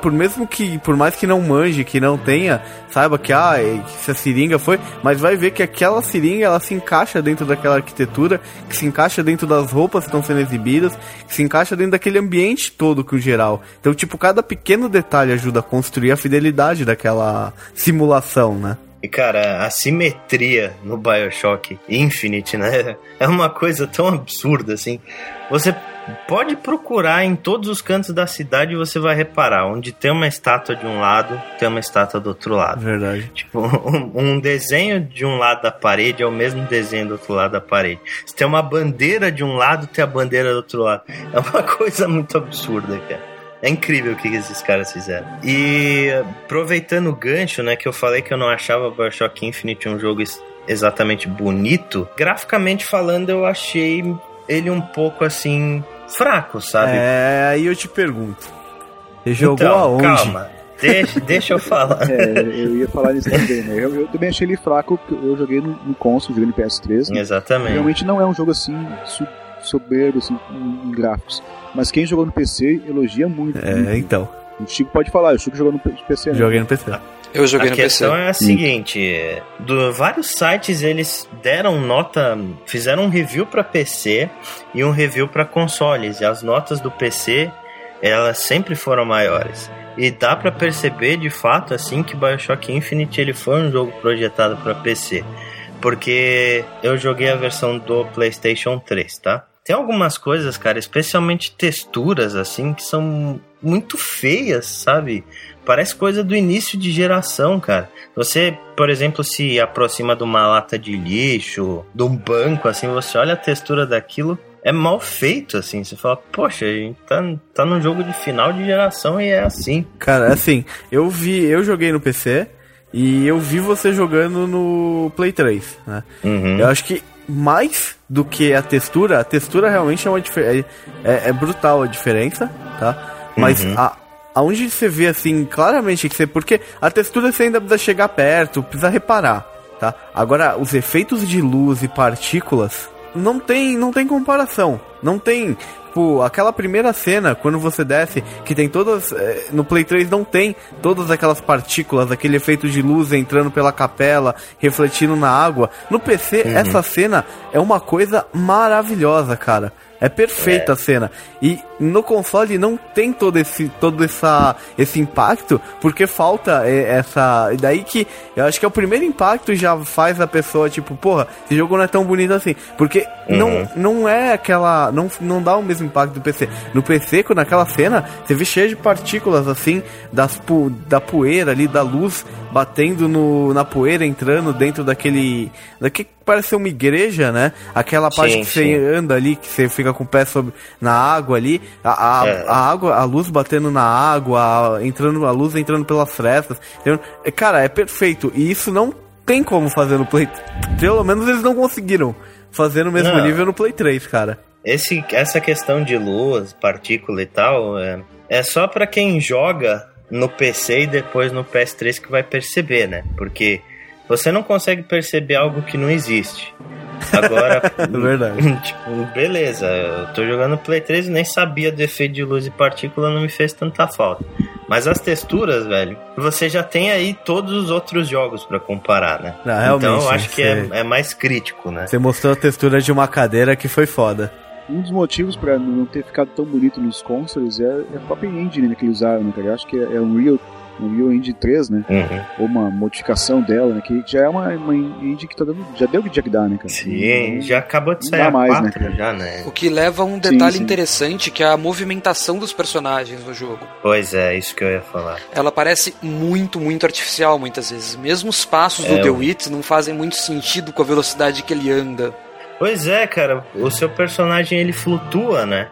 Por mesmo que, por mais que não manje, que não tenha, saiba que ah, é, se a seringa foi, mas vai ver que aquela seringa ela se encaixa dentro daquela arquitetura, que se encaixa dentro das roupas que estão sendo exibidas, que se encaixa dentro daquele ambiente todo que o geral. Então, tipo, cada pequeno detalhe ajuda a construir a fidelidade daquela simulação, né? E cara, a simetria no Bioshock Infinite, né? É uma coisa tão absurda assim. Você pode procurar em todos os cantos da cidade e você vai reparar. Onde tem uma estátua de um lado, tem uma estátua do outro lado. Verdade. Tipo, *laughs* um, um desenho de um lado da parede é o mesmo desenho do outro lado da parede. Se tem uma bandeira de um lado, tem a bandeira do outro lado. É uma *laughs* coisa muito absurda, cara. É incrível o que esses caras fizeram. E aproveitando o gancho, né, que eu falei que eu não achava Bioshock Infinite um jogo exatamente bonito, graficamente falando, eu achei ele um pouco assim fraco, sabe? É, aí eu te pergunto. Você jogou então, aonde? Calma. Deixa, *laughs* deixa eu falar. É, eu ia falar nisso também, né? Eu, eu, também achei ele fraco, eu joguei no, no console, joguei no PS3. Né? Exatamente. Realmente não é um jogo assim soberbo assim, em gráficos. Mas quem jogou no PC elogia muito. É, muito. então. O Chico pode falar, o Chico jogou no PC. Né? Joguei no PC. Eu joguei a no PC. A questão é a seguinte: do, vários sites eles deram nota, fizeram um review para PC e um review para consoles. E as notas do PC elas sempre foram maiores. E dá para perceber de fato assim que BioShock Infinite ele foi um jogo projetado para PC. Porque eu joguei a versão do PlayStation 3, tá? Tem algumas coisas, cara, especialmente texturas, assim, que são muito feias, sabe? Parece coisa do início de geração, cara. Você, por exemplo, se aproxima de uma lata de lixo, de um banco, assim, você olha a textura daquilo, é mal feito, assim. Você fala, poxa, a gente tá, tá num jogo de final de geração e é assim. Cara, assim, eu vi, eu joguei no PC e eu vi você jogando no Play 3, né? Uhum. Eu acho que mais do que a textura, a textura realmente é uma é, é, é brutal a diferença, tá? Mas uhum. a, aonde você vê assim claramente que você porque a textura você ainda precisa chegar perto, precisa reparar, tá? Agora os efeitos de luz e partículas não tem não tem comparação, não tem Tipo, aquela primeira cena, quando você desce, que tem todas. É, no Play 3 não tem todas aquelas partículas, aquele efeito de luz entrando pela capela, refletindo na água. No PC, uhum. essa cena é uma coisa maravilhosa, cara. É perfeita é. a cena. E no console não tem todo esse todo essa, esse impacto, porque falta essa. E daí que eu acho que é o primeiro impacto já faz a pessoa, tipo, porra, esse jogo não é tão bonito assim. Porque uhum. não, não é aquela. Não, não dá o mesmo impacto do PC. No PC, naquela cena, você vê cheio de partículas assim, das, da poeira ali, da luz batendo no, na poeira, entrando dentro daquele. Daquele parece ser uma igreja, né? Aquela parte sim, que sim. você anda ali, que você fica com o pé sobre, na água ali, a, a, é. a água, a luz batendo na água, a, entrando, a luz entrando pelas frestas. Então, cara, é perfeito. E isso não tem como fazer no Play. Pelo menos eles não conseguiram fazer no mesmo não. nível no Play 3, cara. Esse, essa questão de luz, partícula e tal, é, é só para quem joga no PC e depois no PS3 que vai perceber, né? Porque você não consegue perceber algo que não existe. Agora, *laughs* é verdade. *laughs* tipo, beleza, eu tô jogando Play 3 e nem sabia do efeito de luz e partícula, não me fez tanta falta. Mas as texturas, velho, você já tem aí todos os outros jogos para comparar, né? Não, então eu acho que é, é, mais crítico, né? Você mostrou a textura de uma cadeira que foi foda. Um dos motivos para não ter ficado tão bonito nos consoles é, é a própria engine né, que eles usaram, né, cara? Eu acho que é, é um Real no Unreal Engine 3, né? Uhum. Ou uma modificação dela, né? Que já é uma, uma que tá dando, já deu o que tinha que dar, né, cara? Sim, então, já acabou de sair a mais, 4 né, já, né? O que leva a um detalhe sim, sim. interessante, que é a movimentação dos personagens no jogo. Pois é, isso que eu ia falar. Ela parece muito, muito artificial muitas vezes. Mesmo os passos é, do The Wit não fazem muito sentido com a velocidade que ele anda. Pois é, cara, o seu personagem ele flutua, né?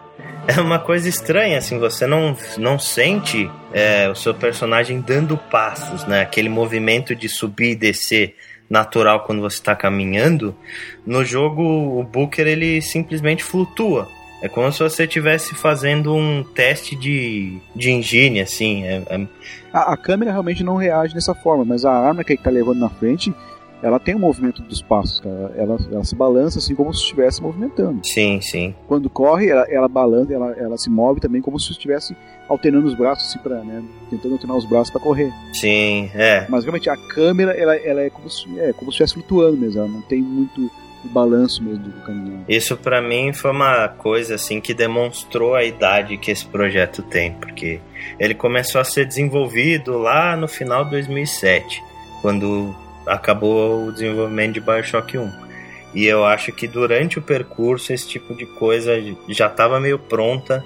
É uma coisa estranha, assim, você não, não sente é, o seu personagem dando passos, né? Aquele movimento de subir e descer natural quando você está caminhando. No jogo, o Booker ele simplesmente flutua. É como se você estivesse fazendo um teste de, de engine, assim. É, é... A, a, câmera realmente não reage dessa forma, mas a arma que ele está levando na frente ela tem o um movimento dos passos, cara. Ela, ela se balança assim como se estivesse movimentando. Sim, sim. Quando corre, ela, ela balança, ela, ela se move também como se estivesse alternando os braços, assim, pra, né? Tentando alternar os braços para correr. Sim, é. Mas realmente a câmera, ela, ela é como se é como se estivesse flutuando mesmo. Ela não tem muito o balanço mesmo do caminhão. Isso para mim foi uma coisa assim que demonstrou a idade que esse projeto tem, porque ele começou a ser desenvolvido lá no final de 2007, quando acabou o desenvolvimento de Bioshock 1. E eu acho que durante o percurso esse tipo de coisa já estava meio pronta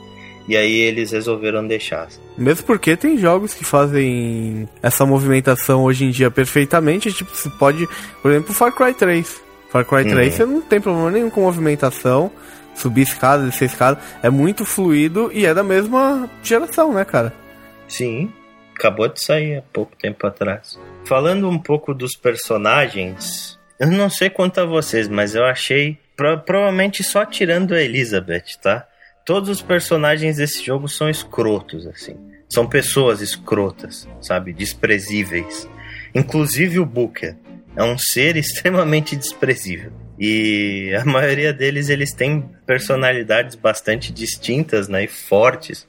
e aí eles resolveram deixar. Mesmo porque tem jogos que fazem essa movimentação hoje em dia perfeitamente, tipo, você pode, por exemplo, Far Cry 3. Far Cry 3 uhum. você não tem problema nenhum com movimentação, subir escada, descer escada, é muito fluido e é da mesma geração, né, cara? Sim, acabou de sair há pouco tempo atrás. Falando um pouco dos personagens, eu não sei quanto a vocês, mas eu achei pro, provavelmente só tirando a Elizabeth, tá? Todos os personagens desse jogo são escrotos, assim. São pessoas escrotas, sabe? Desprezíveis. Inclusive o Booker é um ser *laughs* extremamente desprezível. E a *laughs* maioria deles eles têm personalidades bastante distintas, né, e fortes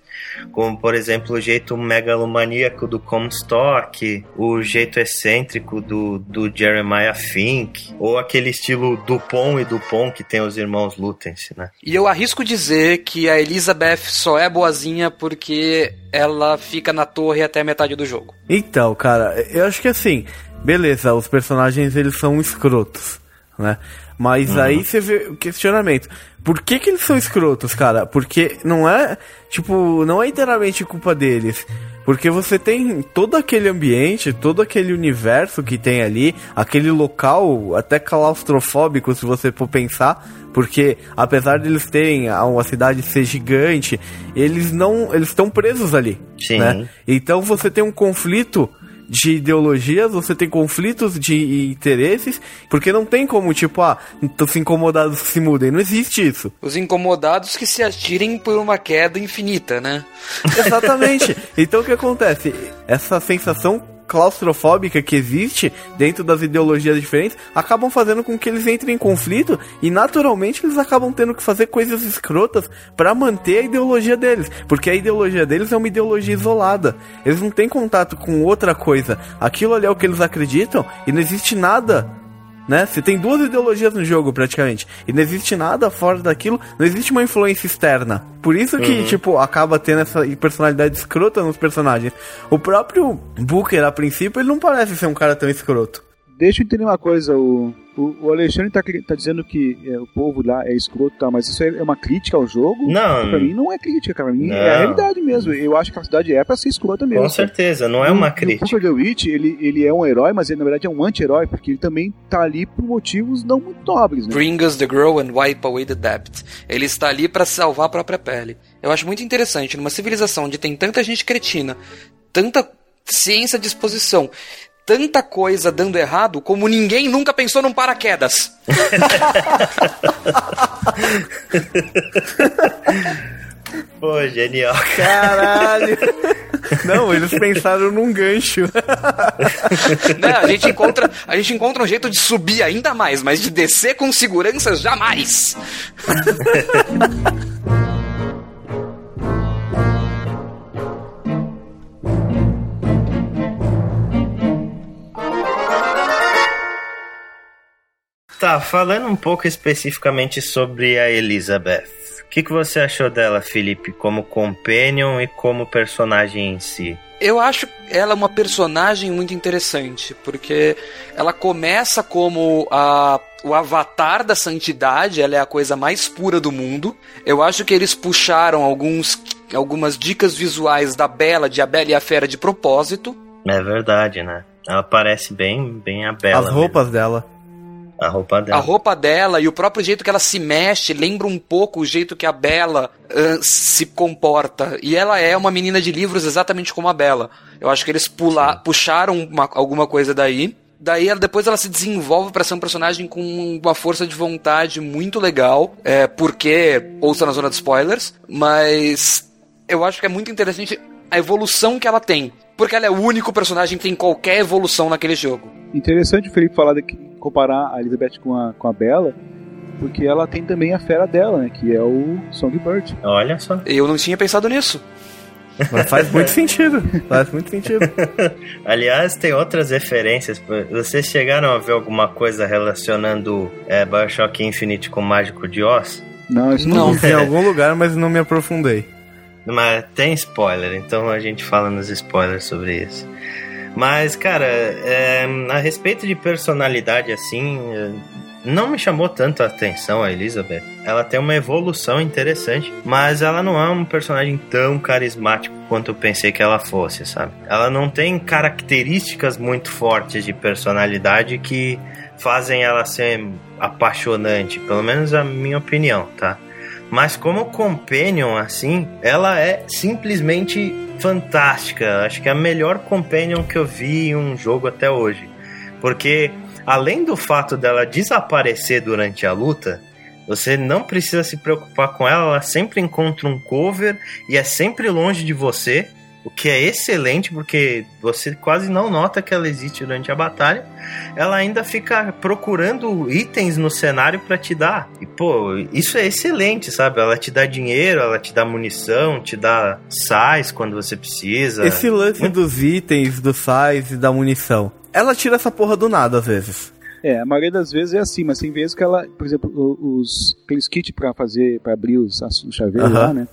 como por exemplo o jeito megalomaníaco do Comstock, o jeito excêntrico do, do Jeremiah Fink, ou aquele estilo Dupont e Dupont que tem os irmãos Lutense, né? E eu arrisco dizer que a Elizabeth só é boazinha porque ela fica na torre até metade do jogo. Então, cara, eu acho que assim, beleza, os personagens eles são escrotos, né? Mas uhum. aí você vê o questionamento. Por que, que eles são escrotos, cara? Porque não é, tipo, não é inteiramente culpa deles. Porque você tem todo aquele ambiente, todo aquele universo que tem ali, aquele local até claustrofóbico, se você for pensar, porque apesar de eles terem uma cidade ser gigante, eles não, eles estão presos ali, Sim. né? Então você tem um conflito de ideologias, você tem conflitos de interesses, porque não tem como, tipo, ah, os incomodados que se mudem. Não existe isso. Os incomodados que se atirem por uma queda infinita, né? Exatamente. *laughs* então o que acontece? Essa sensação claustrofóbica que existe dentro das ideologias diferentes acabam fazendo com que eles entrem em conflito e naturalmente eles acabam tendo que fazer coisas escrotas para manter a ideologia deles, porque a ideologia deles é uma ideologia isolada. Eles não têm contato com outra coisa. Aquilo ali é o que eles acreditam e não existe nada né? Você tem duas ideologias no jogo, praticamente. E não existe nada fora daquilo, não existe uma influência externa. Por isso que, uhum. tipo, acaba tendo essa personalidade escrota nos personagens. O próprio Booker, a princípio, ele não parece ser um cara tão escroto. Deixa eu entender uma coisa, o, o, o Alexandre tá, tá dizendo que é, o povo lá é escroto, tá, mas isso é, é uma crítica ao jogo? Não. Pra mim não é crítica, cara. Pra mim não. é a realidade mesmo. Eu acho que a cidade é pra ser escrota mesmo. Com certeza, não é uma no, crítica. O Booker Witch, ele, ele é um herói, mas ele na verdade é um anti-herói, porque ele também tá ali por motivos não muito nobres, né? Bring us the girl and wipe away the debt. Ele está ali para salvar a própria pele. Eu acho muito interessante, numa civilização onde tem tanta gente cretina, tanta ciência à disposição, tanta coisa dando errado como ninguém nunca pensou num paraquedas. *laughs* Pô, genial. Caralho. Não, eles pensaram num gancho. Não, a gente encontra, a gente encontra um jeito de subir ainda mais, mas de descer com segurança jamais. *laughs* Tá, falando um pouco especificamente sobre a Elizabeth. O que, que você achou dela, Felipe, como companion e como personagem em si? Eu acho ela uma personagem muito interessante, porque ela começa como a, o avatar da santidade, ela é a coisa mais pura do mundo. Eu acho que eles puxaram alguns, algumas dicas visuais da Bela, de A Bela e a Fera de propósito. É verdade, né? Ela parece bem, bem a Bela. As roupas mesmo. dela. A roupa dela. A roupa dela e o próprio jeito que ela se mexe lembra um pouco o jeito que a Bela uh, se comporta. E ela é uma menina de livros exatamente como a Bela. Eu acho que eles pula, puxaram uma, alguma coisa daí. Daí ela, depois ela se desenvolve para ser um personagem com uma força de vontade muito legal. É, porque, ouça na zona de spoilers, mas eu acho que é muito interessante a evolução que ela tem. Porque ela é o único personagem que tem qualquer evolução naquele jogo. Interessante o Felipe falar de comparar a Elizabeth com a, com a Bella, porque ela tem também a fera dela, né? Que é o Songbird. Olha só. Eu não tinha pensado nisso. Mas faz muito *laughs* sentido. Faz muito sentido. *laughs* Aliás, tem outras referências. Vocês chegaram a ver alguma coisa relacionando é, Bioshock Infinite com o Mágico de Oz? Não, isso não. não. *laughs* em algum lugar, mas não me aprofundei. Mas tem spoiler, então a gente fala nos spoilers sobre isso. Mas, cara, é, a respeito de personalidade, assim, não me chamou tanto a atenção a Elizabeth. Ela tem uma evolução interessante, mas ela não é um personagem tão carismático quanto eu pensei que ela fosse, sabe? Ela não tem características muito fortes de personalidade que fazem ela ser apaixonante, pelo menos a minha opinião, tá? Mas como companion, assim, ela é simplesmente fantástica. Acho que é a melhor companion que eu vi em um jogo até hoje. Porque além do fato dela desaparecer durante a luta, você não precisa se preocupar com ela, ela sempre encontra um cover e é sempre longe de você. O que é excelente, porque você quase não nota que ela existe durante a batalha. Ela ainda fica procurando itens no cenário para te dar. E, pô, isso é excelente, sabe? Ela te dá dinheiro, ela te dá munição, te dá sais quando você precisa. Esse lance dos itens, dos sais e da munição. Ela tira essa porra do nada, às vezes. É, a maioria das vezes é assim, mas tem vezes que ela, por exemplo, os aqueles kits para fazer, para abrir os, os chaveiros uh -huh. lá, né?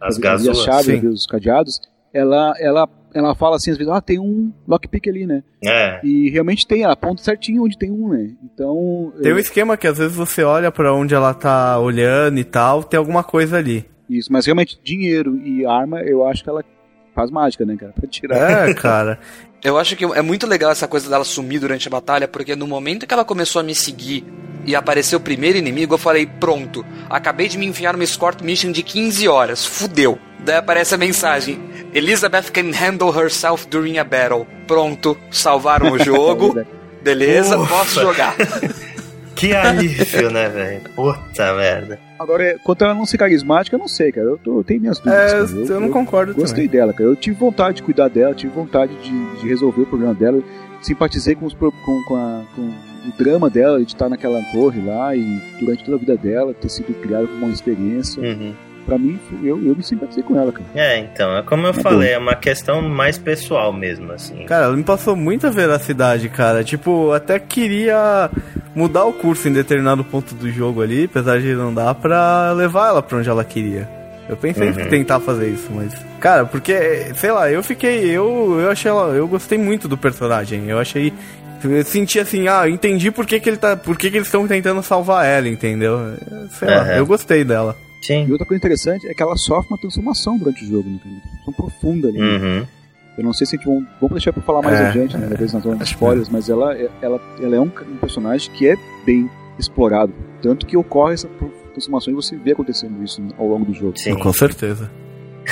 As gasolhas. As chaves, abrir os cadeados ela, ela, ela fala assim, às vezes, ah, tem um lockpick ali, né? É. E realmente tem, ela aponta certinho onde tem um, né? Então. Tem eu... um esquema que às vezes você olha para onde ela tá olhando e tal, tem alguma coisa ali. Isso, mas realmente dinheiro e arma, eu acho que ela faz mágica, né, cara? Pra tirar. É, cara. *laughs* eu acho que é muito legal essa coisa dela sumir durante a batalha, porque no momento que ela começou a me seguir e apareceu o primeiro inimigo, eu falei, pronto, acabei de me enfiar numa escort mission de 15 horas, fudeu. Daí aparece a mensagem, Elizabeth can handle herself during a battle. Pronto, salvaram o *laughs* jogo. Beleza, Ufa. posso jogar. *laughs* Que alívio, né, velho? Puta merda. Agora, quanto ela não ser carismática, eu não sei, cara. Eu, tô, eu tenho minhas dúvidas. É, eu, eu, não concordo Gostei também. dela, cara. Eu tive vontade de cuidar dela, tive vontade de, de resolver o problema dela. Simpatizei com, os, com, com, a, com o drama dela de estar naquela torre lá e durante toda a vida dela ter sido criada como uma experiência. Uhum pra mim, eu, eu me simpatizei com ela, cara. É, então, é como eu é falei, bom. é uma questão mais pessoal mesmo, assim. Cara, ela me passou muita veracidade, cara. Tipo, até queria mudar o curso em determinado ponto do jogo ali, apesar de não dar pra levar ela pra onde ela queria. Eu pensei uhum. em tentar fazer isso, mas. Cara, porque, sei lá, eu fiquei. Eu, eu achei ela. Eu gostei muito do personagem. Eu achei. Eu senti assim, ah, entendi por que, que ele tá. Por que, que eles estão tentando salvar ela, entendeu? Sei uhum. lá, eu gostei dela. Sim. E outra coisa interessante é que ela sofre uma transformação durante o jogo, né? Uma transformação profunda ali. Né? Uhum. Eu não sei se a gente vamos, vamos deixar pra falar mais é, adiante, né? Talvez nas zonas spoilers, mas ela, ela, ela é um, um, personagem que é bem explorado. Tanto que ocorre essa transformação e você vê acontecendo isso ao longo do jogo. Sim. Com certeza.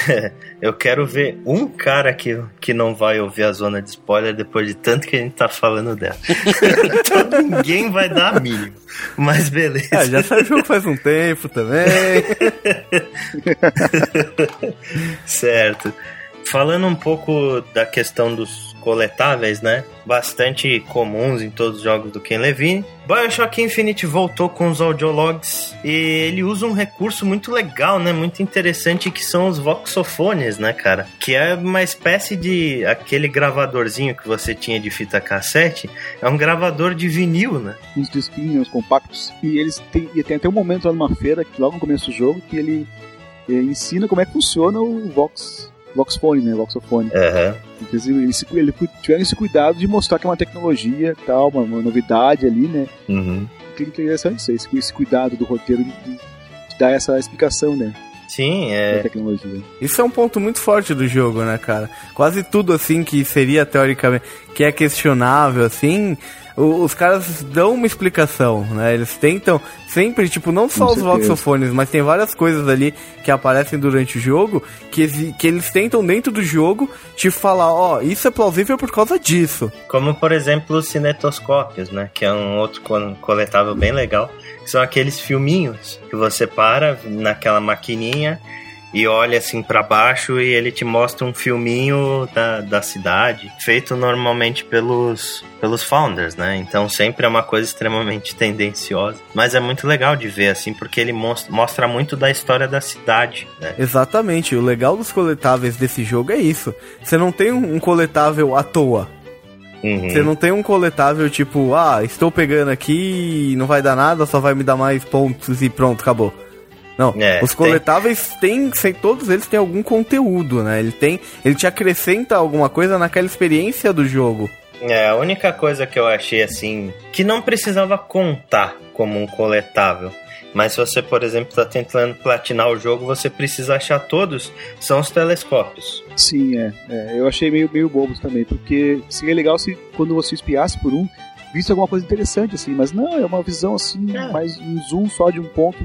*laughs* eu quero ver um cara que, que não vai ouvir a zona de spoiler depois de tanto que a gente tá falando dela. *laughs* então ninguém vai dar a mínimo. Mas beleza. É, já saiu o jogo faz um tempo também. *laughs* certo. Falando um pouco da questão dos coletáveis, né? Bastante comuns em todos os jogos do Ken Levine. Bioshock Infinite voltou com os audiologs e ele usa um recurso muito legal, né? Muito interessante que são os voxofones, né, cara? Que é uma espécie de aquele gravadorzinho que você tinha de fita cassete, é um gravador de vinil, né? Uns disquinhos compactos e eles têm, e tem até um momento lá numa feira que logo no começo do jogo que ele, ele ensina como é que funciona o Vox Voxphone, né? Voxophone. Uhum. Então, eles, eles tiveram esse cuidado de mostrar que é uma tecnologia tal, uma, uma novidade ali, né? Uhum. Que interessante isso, esse, esse cuidado do roteiro de, de dar essa explicação, né? Sim, é. tecnologia. Isso é um ponto muito forte do jogo, né, cara? Quase tudo assim que seria teoricamente que é questionável assim, os caras dão uma explicação, né? Eles tentam sempre, tipo, não só Com os voxofones, mas tem várias coisas ali que aparecem durante o jogo que, que eles tentam dentro do jogo te falar, ó, oh, isso é plausível por causa disso. Como, por exemplo, os cinetoscópios, né? Que é um outro coletável bem legal. Que são aqueles filminhos que você para naquela maquininha e olha assim para baixo e ele te mostra um filminho da, da cidade, feito normalmente pelos, pelos founders, né? Então sempre é uma coisa extremamente tendenciosa. Mas é muito legal de ver, assim, porque ele mostra, mostra muito da história da cidade, né? Exatamente. O legal dos coletáveis desse jogo é isso. Você não tem um coletável à toa. Uhum. Você não tem um coletável tipo, ah, estou pegando aqui e não vai dar nada, só vai me dar mais pontos e pronto, acabou. Não, é, os coletáveis tem. têm, todos eles têm algum conteúdo, né? Ele tem, ele te acrescenta alguma coisa naquela experiência do jogo. É, a única coisa que eu achei assim, que não precisava contar como um coletável. Mas se você, por exemplo, está tentando platinar o jogo, você precisa achar todos, são os telescópios. Sim, é. é eu achei meio, meio bobos também, porque seria legal se quando você espiasse por um, visse alguma coisa interessante, assim, mas não, é uma visão assim, é. mais um zoom só de um ponto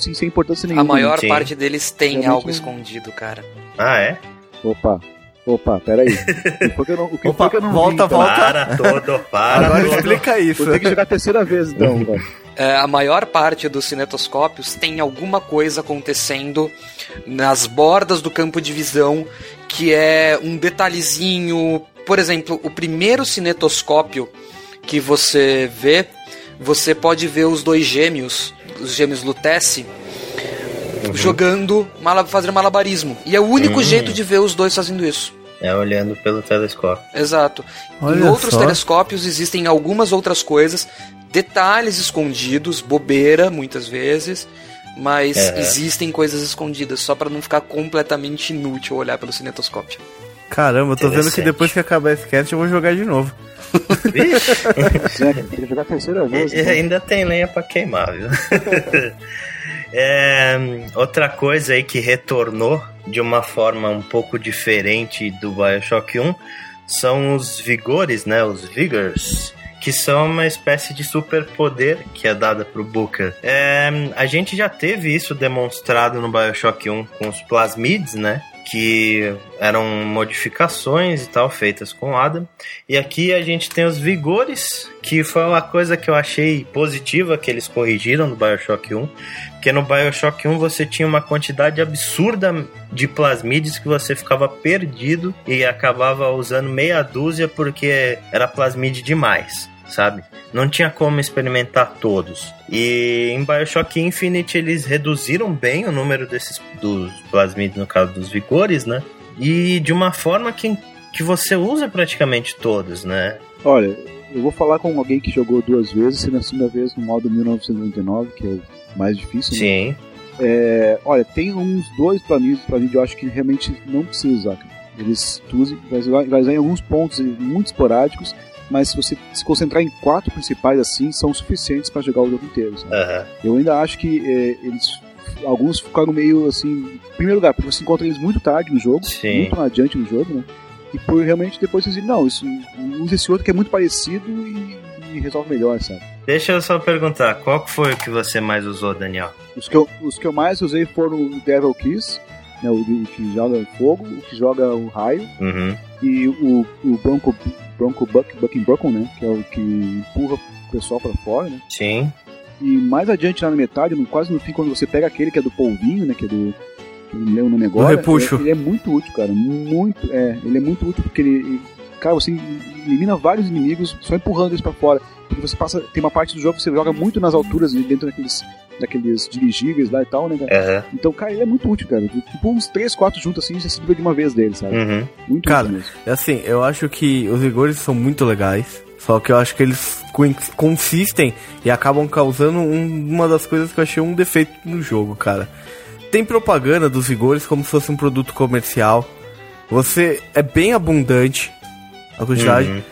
sem, sem importância nenhuma. A maior Sim. parte deles tem Realmente algo escondido, cara. Ah, é? Opa. Opa, peraí. *laughs* O que, eu não, o que Opa, que eu não volta, vi, então? volta. Para todo, para Agora todo. explica isso. Vou ter que jogar a terceira vez, então. *laughs* é, a maior parte dos cinetoscópios tem alguma coisa acontecendo nas bordas do campo de visão que é um detalhezinho. Por exemplo, o primeiro cinetoscópio que você vê, você pode ver os dois gêmeos os gêmeos Lutece uhum. jogando, fazendo malabarismo. E é o único uhum. jeito de ver os dois fazendo isso. É olhando pelo telescópio. Exato. Olha em outros só. telescópios existem algumas outras coisas, detalhes escondidos, bobeira muitas vezes, mas é. existem coisas escondidas só para não ficar completamente inútil olhar pelo cinetoscópio. Caramba, eu tô vendo que depois que acabar esse cast eu vou jogar de novo. Vixe! *laughs* jogar a terceira vez. Então. Ainda tem lenha pra queimar, viu? *laughs* é, outra coisa aí que retornou de uma forma um pouco diferente do Bioshock 1 são os vigores, né? Os vigors que são uma espécie de superpoder que é dada pro Booker. É, a gente já teve isso demonstrado no Bioshock 1 com os plasmids, né? Que eram modificações e tal feitas com Adam. E aqui a gente tem os vigores, que foi uma coisa que eu achei positiva que eles corrigiram no BioShock 1, porque no BioShock 1 você tinha uma quantidade absurda de plasmides que você ficava perdido e acabava usando meia dúzia porque era plasmide demais sabe? Não tinha como experimentar todos. E em BioShock Infinite eles reduziram bem o número desses dos plasmids, no caso dos vigores, né? E de uma forma que, que você usa praticamente todos, né? Olha, eu vou falar com alguém que jogou duas vezes, sendo a segunda vez no modo 1999, que é o mais difícil. Né? Sim. É, olha, tem uns dois planistas pra mim eu acho que realmente não precisa usar. Cara. Eles tu usa, vai, usar, vai usar em alguns pontos muito esporádicos, mas se você se concentrar em quatro principais assim, são suficientes para jogar o jogo inteiro. Uhum. Eu ainda acho que é, eles alguns ficaram meio assim. Em primeiro lugar, porque você encontra eles muito tarde no jogo, Sim. muito adiante no jogo, né? E por realmente depois você dizer, não, isso, usa esse outro que é muito parecido e, e, resolve melhor, sabe? Deixa eu só perguntar, qual foi o que você mais usou, Daniel? Os que eu, os que eu mais usei foram o Devil Kiss, né, o, o que joga fogo, o que joga o raio, uhum. E o, o Bronco, Bronco Buck, Bucking Broken, né? Que é o que empurra o pessoal para fora, né? Sim. E mais adiante, lá na metade, no, quase no fim, quando você pega aquele que é do polvinho, né? Que é do. Que não lembro o nome agora. repuxo. Ele, ele, é muito útil, cara. Muito. É, ele é muito útil porque ele. Cara, você elimina vários inimigos só empurrando eles para fora. Porque você passa. Tem uma parte do jogo que você joga muito nas alturas, dentro daqueles, daqueles dirigíveis lá e tal, né, cara? Uhum. Então, cara, ele é muito útil, cara. Tipo, uns 3, 4 juntos assim, já se livra de uma vez dele, sabe? Uhum. Muito cara, útil mesmo. assim, eu acho que os rigores são muito legais. Só que eu acho que eles consistem e acabam causando um, uma das coisas que eu achei um defeito no jogo, cara. Tem propaganda dos vigores como se fosse um produto comercial. Você é bem abundante a quantidade. Uhum.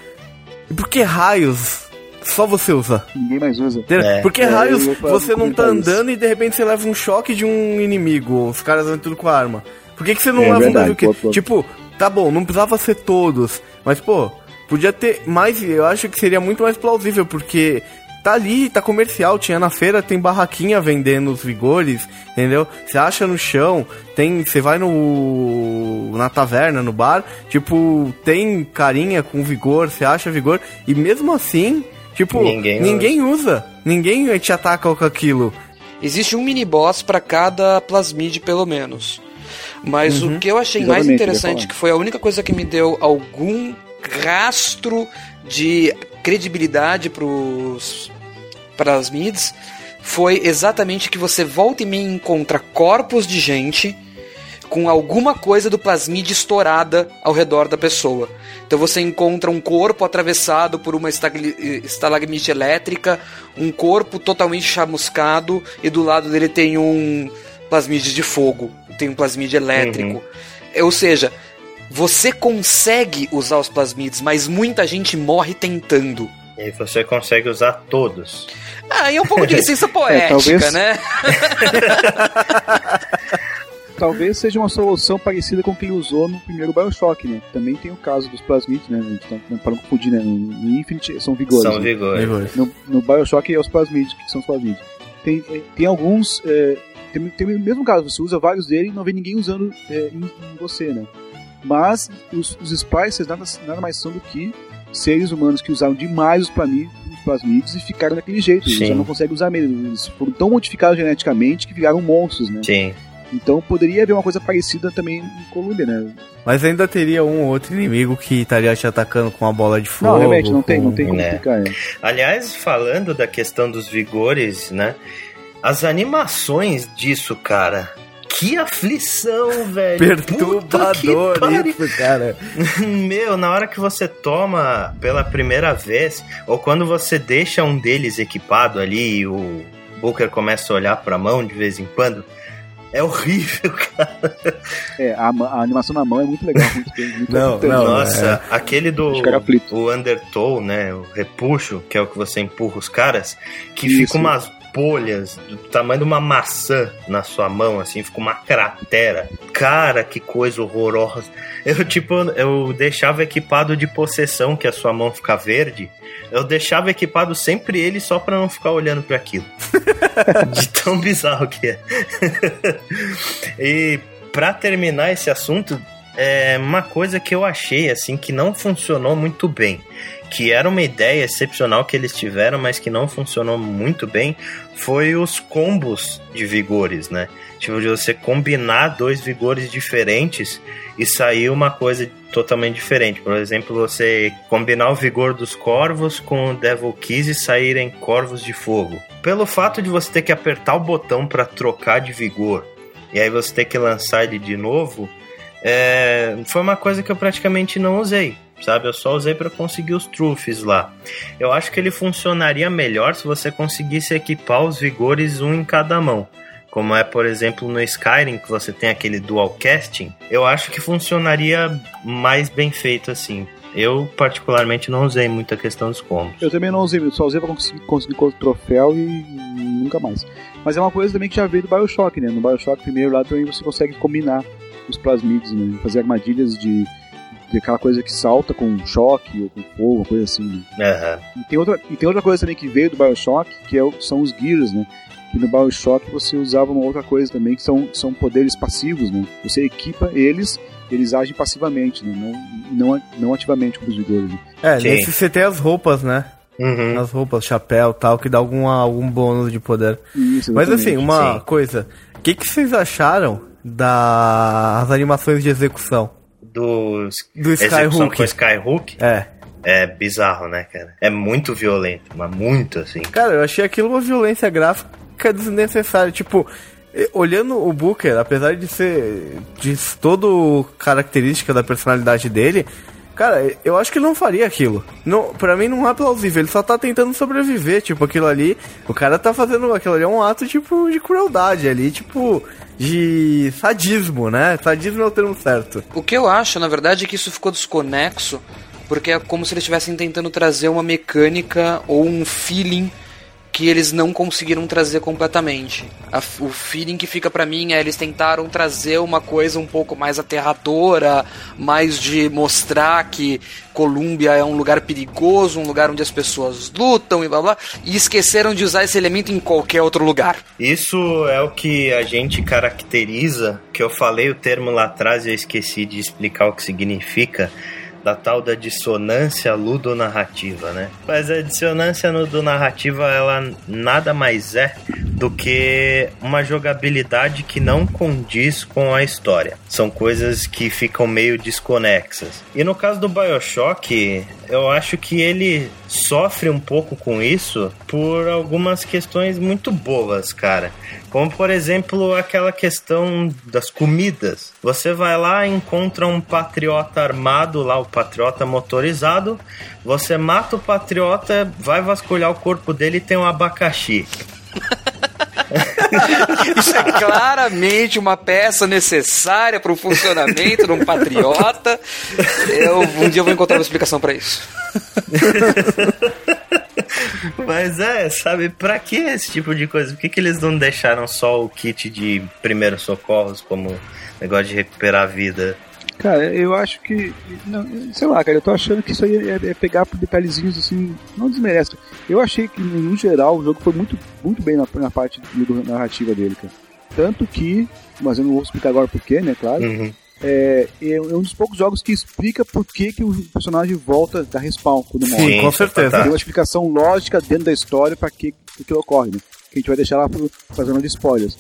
E por que raios só você usa? Ninguém mais usa. É. Porque é, raios você não tá andando isso. e de repente você leva um choque de um inimigo. Os caras andam tudo com a arma. Por que, que você não é, leva verdade, um. Tipo, tá bom, não precisava ser todos. Mas, pô, Podia ter mais, eu acho que seria muito mais plausível, porque tá ali, tá comercial, tinha na feira, tem barraquinha vendendo os vigores, entendeu? Você acha no chão, tem, você vai no na taverna, no bar, tipo, tem carinha com vigor, você acha vigor e mesmo assim, tipo, ninguém, ninguém usa. ninguém te ataca com aquilo. Existe um mini boss para cada plasmid pelo menos. Mas uhum. o que eu achei Exatamente, mais interessante, que foi a única coisa que me deu algum rastro de credibilidade para as mids foi exatamente que você volta e me encontra corpos de gente com alguma coisa do plasmid estourada ao redor da pessoa. Então você encontra um corpo atravessado por uma estalagmite elétrica, um corpo totalmente chamuscado e do lado dele tem um plasmid de fogo, tem um plasmid elétrico. Uhum. Ou seja, você consegue usar os plasmids, mas muita gente morre tentando. E você consegue usar todos. Ah, e é um pouco de *laughs* licença é, poética, é, né? *laughs* talvez seja uma solução parecida com o que ele usou no primeiro Bioshock, né? Também tem o caso dos plasmids, né? A gente tá, para não confundir, né? No Infinite são vigores. São né? vigores. No, no Bioshock é os plasmids, que são os plasmids. Tem, tem alguns. É, tem, tem o mesmo caso, você usa vários dele e não vê ninguém usando é, em, em você, né? Mas os, os Spicers nada, nada mais são do que seres humanos que usaram demais os plasmids e ficaram daquele jeito. Eles já não conseguem usar mesmo. Eles foram tão modificados geneticamente que viraram monstros, né? Sim. Então poderia haver uma coisa parecida também em Colômbia, né? Mas ainda teria um ou outro inimigo que estaria te atacando com uma bola de fogo. Não, realmente, não tem, não tem como né? ficar. É. Aliás, falando da questão dos vigores, né? As animações disso, cara, que aflição, *laughs* velho. Perturbador isso, cara. *laughs* Meu, na hora que você toma pela primeira vez, ou quando você deixa um deles equipado ali e o Booker começa a olhar pra mão de vez em quando, é horrível, *laughs* cara. É, a, a animação na mão é muito legal. Muito, muito não, não, Nossa, é. aquele do o Undertow, né? O repuxo, que é o que você empurra os caras, que Isso. fica umas bolhas do tamanho de uma maçã na sua mão, assim, fica uma cratera. Cara, que coisa horrorosa. Eu, tipo, eu deixava equipado de possessão, que a sua mão fica verde. Eu deixava equipado sempre ele só para não ficar olhando para aquilo. *laughs* de tão bizarro que é. e para terminar esse assunto, é uma coisa que eu achei assim que não funcionou muito bem que era uma ideia excepcional que eles tiveram, mas que não funcionou muito bem, foi os combos de vigores, né? Tipo, de você combinar dois vigores diferentes e sair uma coisa totalmente diferente. Por exemplo, você combinar o vigor dos corvos com o Devil Keys e saírem corvos de fogo. Pelo fato de você ter que apertar o botão para trocar de vigor e aí você ter que lançar ele de novo, é... foi uma coisa que eu praticamente não usei sabe? Eu só usei para conseguir os truffes lá. Eu acho que ele funcionaria melhor se você conseguisse equipar os vigores um em cada mão. Como é, por exemplo, no Skyrim, que você tem aquele dual casting, eu acho que funcionaria mais bem feito assim. Eu, particularmente, não usei muita questão dos combos. Eu também não usei, só usei pra conseguir, conseguir troféu e nunca mais. Mas é uma coisa também que já veio do Bioshock, né? No Bioshock, primeiro lá também você consegue combinar os plasmids, né? Fazer armadilhas de aquela coisa que salta com choque ou com fogo, uma coisa assim. Né? Uhum. E, tem outra, e tem outra coisa também que veio do Bioshock, que é, são os Gears, né? que no Bioshock você usava uma outra coisa também, que são, são poderes passivos, né? Você equipa eles eles agem passivamente, né? não, não, não ativamente como os vigores. Né? É, Sim. nesse você tem as roupas, né? Uhum. As roupas, chapéu tal, que dá algum, algum bônus de poder. Isso, Mas assim, uma Sim. coisa. O que, que vocês acharam das animações de execução? Dos, do Skyhook. com Skyhook? É. É bizarro, né, cara? É muito violento, mas muito assim. Cara, eu achei aquilo uma violência gráfica desnecessária. Tipo, olhando o Booker, apesar de ser de todo característica da personalidade dele, cara, eu acho que ele não faria aquilo. Não, para mim não é plausível, ele só tá tentando sobreviver, tipo aquilo ali, o cara tá fazendo aquilo ali é um ato tipo de crueldade ali, tipo de sadismo, né? Sadismo é o termo certo. O que eu acho, na verdade, é que isso ficou desconexo, porque é como se eles estivessem tentando trazer uma mecânica ou um feeling que eles não conseguiram trazer completamente. A, o feeling que fica para mim é eles tentaram trazer uma coisa um pouco mais aterradora, mais de mostrar que Colômbia é um lugar perigoso, um lugar onde as pessoas lutam e blá blá, e esqueceram de usar esse elemento em qualquer outro lugar. Isso é o que a gente caracteriza, que eu falei o termo lá atrás e eu esqueci de explicar o que significa da tal da dissonância ludonarrativa, né? Mas a dissonância ludonarrativa, ela nada mais é do que uma jogabilidade que não condiz com a história. São coisas que ficam meio desconexas. E no caso do BioShock, eu acho que ele sofre um pouco com isso por algumas questões muito boas, cara. Como, por exemplo, aquela questão das comidas. Você vai lá, encontra um patriota armado, lá o patriota motorizado. Você mata o patriota, vai vasculhar o corpo dele e tem um abacaxi. *laughs* Isso é claramente uma peça necessária para o funcionamento de um patriota. Eu, um dia eu vou encontrar uma explicação para isso. *laughs* Mas é, sabe, pra que esse tipo de coisa? Por que, que eles não deixaram só o kit de primeiros socorros como negócio de recuperar a vida? Cara, eu acho que. Não, sei lá, cara, eu tô achando que isso aí é, é pegar por detalhezinhos assim, não desmerece. Eu achei que, no geral, o jogo foi muito, muito bem na, na parte narrativa dele, cara. Tanto que, mas eu não vou explicar agora porquê, né, claro. Uhum. É, é, um dos poucos jogos que explica por que, que o personagem volta da respawn quando morre. Sim, com certeza. Tem uma explicação lógica dentro da história para que que ocorre, né? Que a gente vai deixar lá pra zona de spoilers.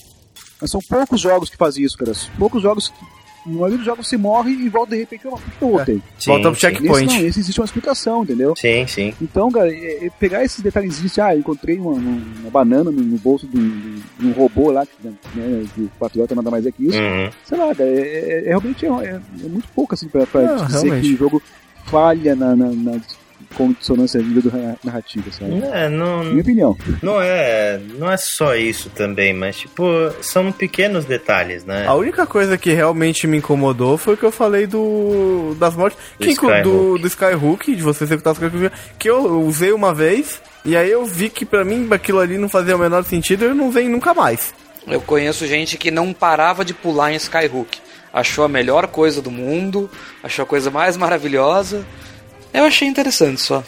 Mas são poucos jogos que fazem isso, cara. Poucos jogos no maioria dos jogos você morre e volta de repente, uma eu voltei. É. Volta pro checkpoint. Nesse, não, esse existe uma explicação, entendeu? Sim, sim. Então, cara, é, é pegar esses detalhezinhos, ah, encontrei uma, uma banana no, no, bolso de um, de um robô lá, que, né, o patriota nada mais é que isso. Uhum. Sei lá, cara, é, é, é realmente é, é, muito pouco assim pra, pra não, dizer realmente. que o jogo falha na, na, na com dissonância nível narrativa, sabe? É, não. Minha opinião. Não é, não é só isso também, mas tipo, são pequenos detalhes, né? A única coisa que realmente me incomodou foi o que eu falei do das mortes do que, Skyhook. do, do Skyhook, de você executar os Skyhook, que eu usei uma vez e aí eu vi que para mim aquilo ali não fazia o menor sentido, eu não usei nunca mais. Eu conheço gente que não parava de pular em Skyhook. Achou a melhor coisa do mundo, achou a coisa mais maravilhosa. Eu achei interessante só.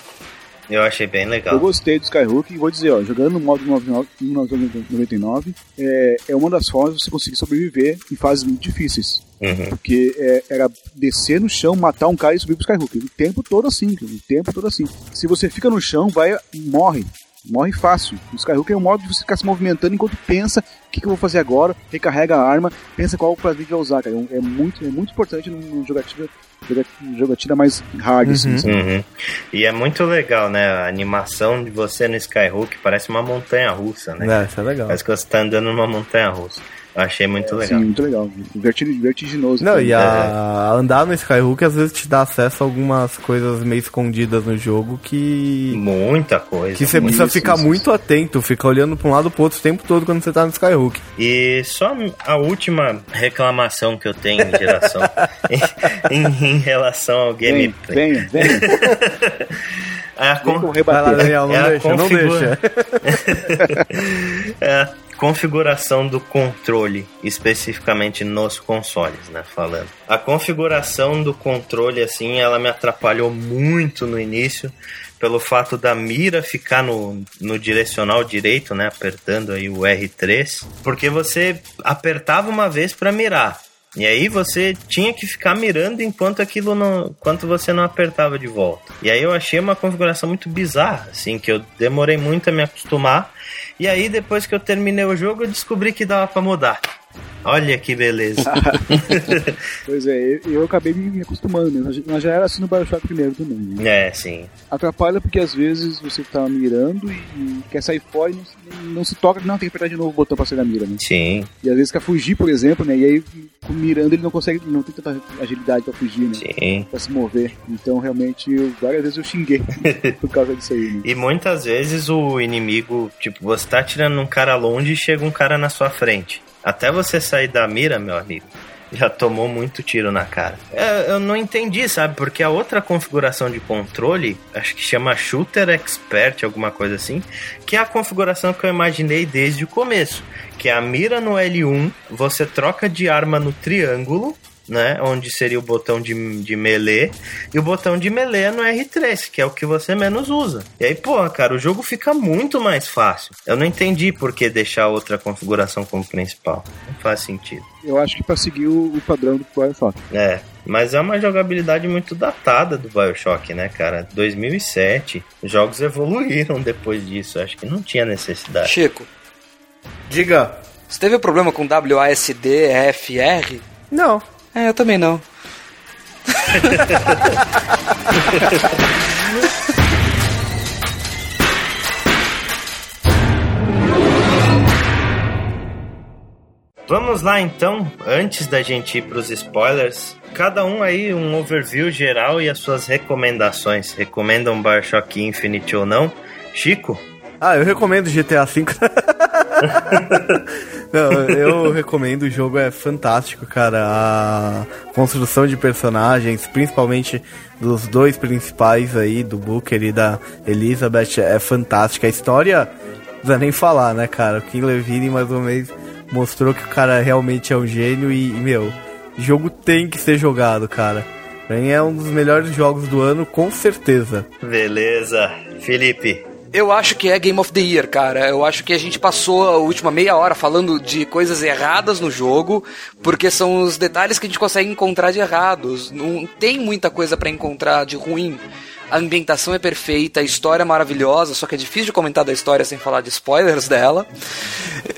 Eu achei bem legal. Eu gostei do Skyhook e vou dizer, ó, jogando no modo 1999 é, é uma das formas de você conseguir sobreviver em fases muito difíceis. Uhum. Porque é, era descer no chão, matar um cara e subir pro Skyhook. O tempo todo assim, o tempo todo assim. Se você fica no chão, vai morre. Morre fácil. O Skyhook é um modo de você ficar se movimentando enquanto pensa o que, que, eu vou fazer agora, recarrega a arma, pensa qual prazer que vai usar, cara. É, é muito, é muito importante num jogatina jogatina mais hard, uhum. assim, sabe? Uhum. E é muito legal, né? A animação de você no Skyhook parece uma montanha russa, né? É, isso é legal. Parece que você tá andando numa montanha russa. Achei muito legal. Sim, muito legal. vertiginoso. Não, e a... andar no Skyhook às vezes te dá acesso a algumas coisas meio escondidas no jogo que. Muita coisa. Que você precisa ficar isso. muito atento, ficar olhando pra um lado pro outro o tempo todo quando você tá no Skyhook. E só a última reclamação que eu tenho em geração *laughs* em, em, relação ao gameplay. Venha, venha. *laughs* venha. É a, con... Vai lá, Daniel, não é deixa, configura... não deixa. *laughs* é a configuração do controle, especificamente nos consoles, né, falando. A configuração do controle, assim, ela me atrapalhou muito no início, pelo fato da mira ficar no, no direcional direito, né, apertando aí o R3, porque você apertava uma vez para mirar, e aí você tinha que ficar mirando enquanto aquilo não, enquanto você não apertava de volta. E aí eu achei uma configuração muito bizarra, assim, que eu demorei muito a me acostumar. E aí depois que eu terminei o jogo, eu descobri que dava para mudar. Olha que beleza. *laughs* pois é, eu acabei me acostumando, né? mas já era assim no Bioshock primeiro também. Né? É, sim. Atrapalha porque às vezes você tá mirando e quer sair fora e não, não se toca, não, tem que apertar de novo o botão pra sair da mira, né? Sim. E às vezes quer fugir, por exemplo, né? E aí, mirando, ele não consegue, não tem tanta agilidade pra fugir, né? Sim. Pra se mover. Então, realmente, eu, várias vezes eu xinguei *laughs* por causa disso aí, né? E muitas vezes o inimigo, tipo, você tá tirando um cara longe e chega um cara na sua frente. Até você sair da mira, meu amigo, já tomou muito tiro na cara. É, eu não entendi, sabe? Porque a outra configuração de controle, acho que chama Shooter Expert, alguma coisa assim, que é a configuração que eu imaginei desde o começo. Que é a mira no L1, você troca de arma no triângulo né? Onde seria o botão de, de melee. E o botão de melee é no R3, que é o que você menos usa. E aí, pô, cara, o jogo fica muito mais fácil. Eu não entendi por que deixar outra configuração como principal. Não faz sentido. Eu acho que para seguir o, o, padrão do Bioshock. É, mas é uma jogabilidade muito datada do Bioshock, né, cara? 2007, os jogos evoluíram depois disso. Acho que não tinha necessidade. Chico. Diga. Você teve problema com WASD, FR? Não. É, eu também não. *laughs* Vamos lá então, antes da gente ir para os spoilers, cada um aí um overview geral e as suas recomendações. Recomendam Bioshock Infinite ou não? Chico? Ah, eu recomendo GTA V. *laughs* Não, eu recomendo, o jogo é fantástico, cara. A construção de personagens, principalmente dos dois principais aí, do Booker e da Elizabeth, é fantástica. A história, não precisa nem falar, né, cara? O Kim Levine, mais uma vez, mostrou que o cara realmente é um gênio e, meu, jogo tem que ser jogado, cara. Pra mim é um dos melhores jogos do ano, com certeza. Beleza. Felipe, eu acho que é Game of the Year, cara. Eu acho que a gente passou a última meia hora falando de coisas erradas no jogo, porque são os detalhes que a gente consegue encontrar de errados. Não tem muita coisa para encontrar de ruim a ambientação é perfeita, a história é maravilhosa, só que é difícil de comentar da história sem falar de spoilers dela.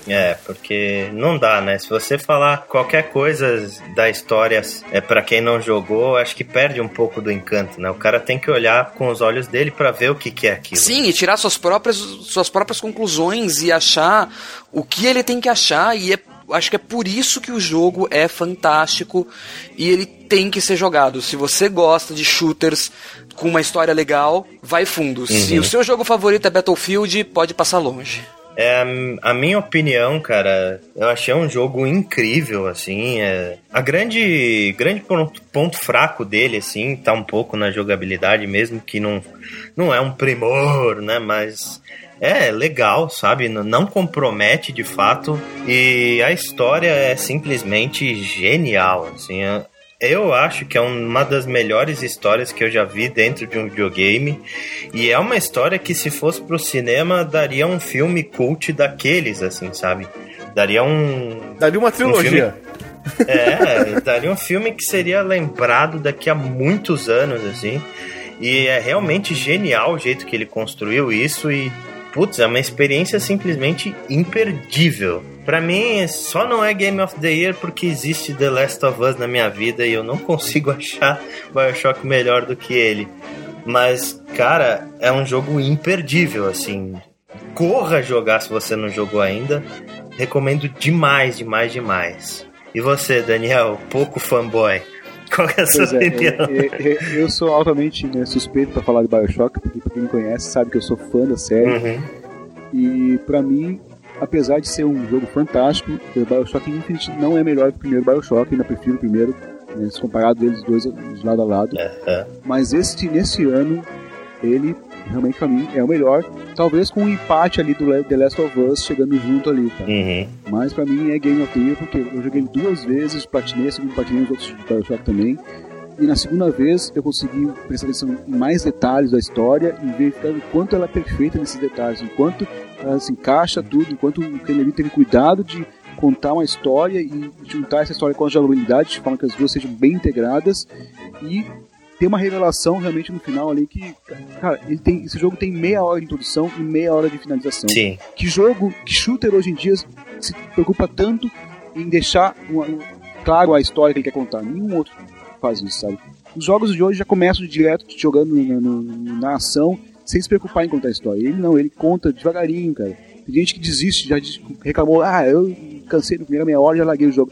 É, porque não dá, né? Se você falar qualquer coisa da história é para quem não jogou, acho que perde um pouco do encanto, né? O cara tem que olhar com os olhos dele para ver o que, que é aquilo. Sim, e tirar suas próprias, suas próprias conclusões e achar o que ele tem que achar e é acho que é por isso que o jogo é fantástico e ele tem que ser jogado. Se você gosta de shooters com uma história legal, vai fundo. Uhum. Se o seu jogo favorito é Battlefield, pode passar longe. É, a minha opinião, cara, eu achei um jogo incrível, assim. É, a grande, grande ponto, ponto, fraco dele, assim, tá um pouco na jogabilidade, mesmo que não, não é um primor, né? Mas é legal, sabe? Não compromete de fato. E a história é simplesmente genial, assim. É, eu acho que é uma das melhores histórias que eu já vi dentro de um videogame. E é uma história que, se fosse pro cinema, daria um filme cult daqueles, assim, sabe? Daria um. Daria uma trilogia. Um filme... é, daria um filme que seria lembrado daqui a muitos anos, assim. E é realmente genial o jeito que ele construiu isso e putz, é uma experiência simplesmente imperdível. Para mim, só não é Game of the Year porque existe The Last of Us na minha vida e eu não consigo *laughs* achar BioShock melhor do que ele. Mas, cara, é um jogo imperdível, assim. Corra jogar se você não jogou ainda. recomendo demais, demais, demais. E você, Daniel, pouco fanboy, qual é a sua Pois é, opinião? é, eu sou altamente né, suspeito pra falar de Bioshock, porque pra quem me conhece sabe que eu sou fã da série. Uhum. E pra mim, apesar de ser um jogo fantástico, o Bioshock Infinite não é melhor que o primeiro Bioshock, ainda prefiro o primeiro, né, se comparado deles dois de lado a lado. Aham. Mas este, nesse ano, ele realmente pra mim é o melhor, talvez com um empate ali do The Last of Us chegando junto ali, tá? Uhum. Mas pra mim é Game of the Year porque eu joguei duas vezes, platinei, a segunda platinei os outros Bioshock também. E na segunda vez eu consegui prestar atenção em mais detalhes da história e verificar o quanto ela é perfeita nesses detalhes, o quanto ela se encaixa tudo, enquanto o Kennedy teve cuidado de contar uma história e juntar essa história com a jogabilidade, de forma que as duas sejam bem integradas e ter uma revelação realmente no final ali que, cara, ele tem, esse jogo tem meia hora de introdução e meia hora de finalização Sim. que jogo, que shooter hoje em dia se preocupa tanto em deixar uma- um- claro a história que ele quer contar. Nenhum outro faz isso, sabe? Os jogos de hoje já começam direto jogando na, no- na ação, sem se preocupar em contar a história. Ele não, ele conta devagarinho, cara. Tem gente que desiste, já reclamou, ah, eu cansei na primeira meia hora e já larguei o jogo.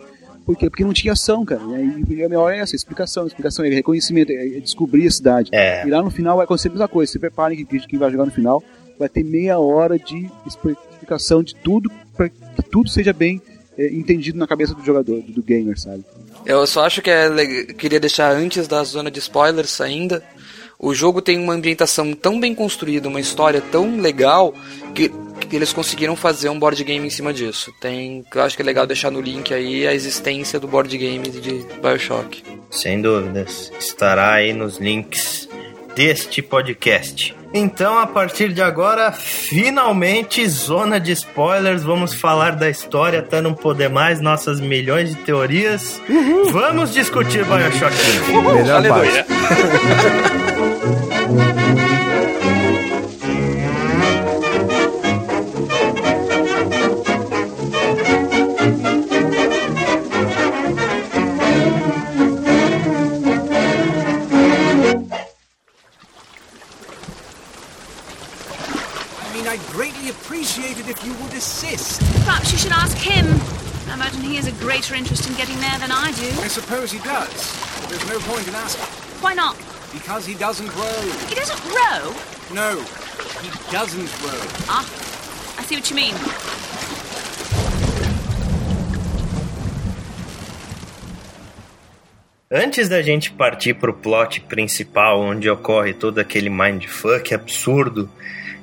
Por quê? Porque não tinha ação, cara. E aí, a meia hora é essa, explicação, explicação, é reconhecimento, é é descobrir a cidade. É. E lá no final vai acontecer a mesma coisa. Se preparem que quem vai jogar no final vai ter meia hora de explicação de tudo para que tudo seja bem é, entendido na cabeça do jogador, do, do gamer, sabe? Eu só acho que é queria deixar antes da zona de spoilers ainda. O jogo tem uma ambientação tão bem construída, uma história tão legal que, que eles conseguiram fazer um board game em cima disso. Tem, eu acho que é legal deixar no link aí a existência do board game de BioShock. Sem dúvidas. Estará aí nos links deste podcast. Então, a partir de agora, finalmente, zona de spoilers. Vamos falar da história até não poder mais, nossas milhões de teorias. Vamos discutir Bioshock. Melhor Aleluia. *laughs* I mean, I'd greatly appreciate it if you would assist. Perhaps you should ask him. I imagine he has a greater interest in getting there than I do. I suppose he does. There's no point in asking. Why not? Because he doesn't row. He doesn't row. No, he doesn't row. Ah, I see what you mean. Antes da gente partir pro plot principal, onde ocorre todo aquele mindfuck absurdo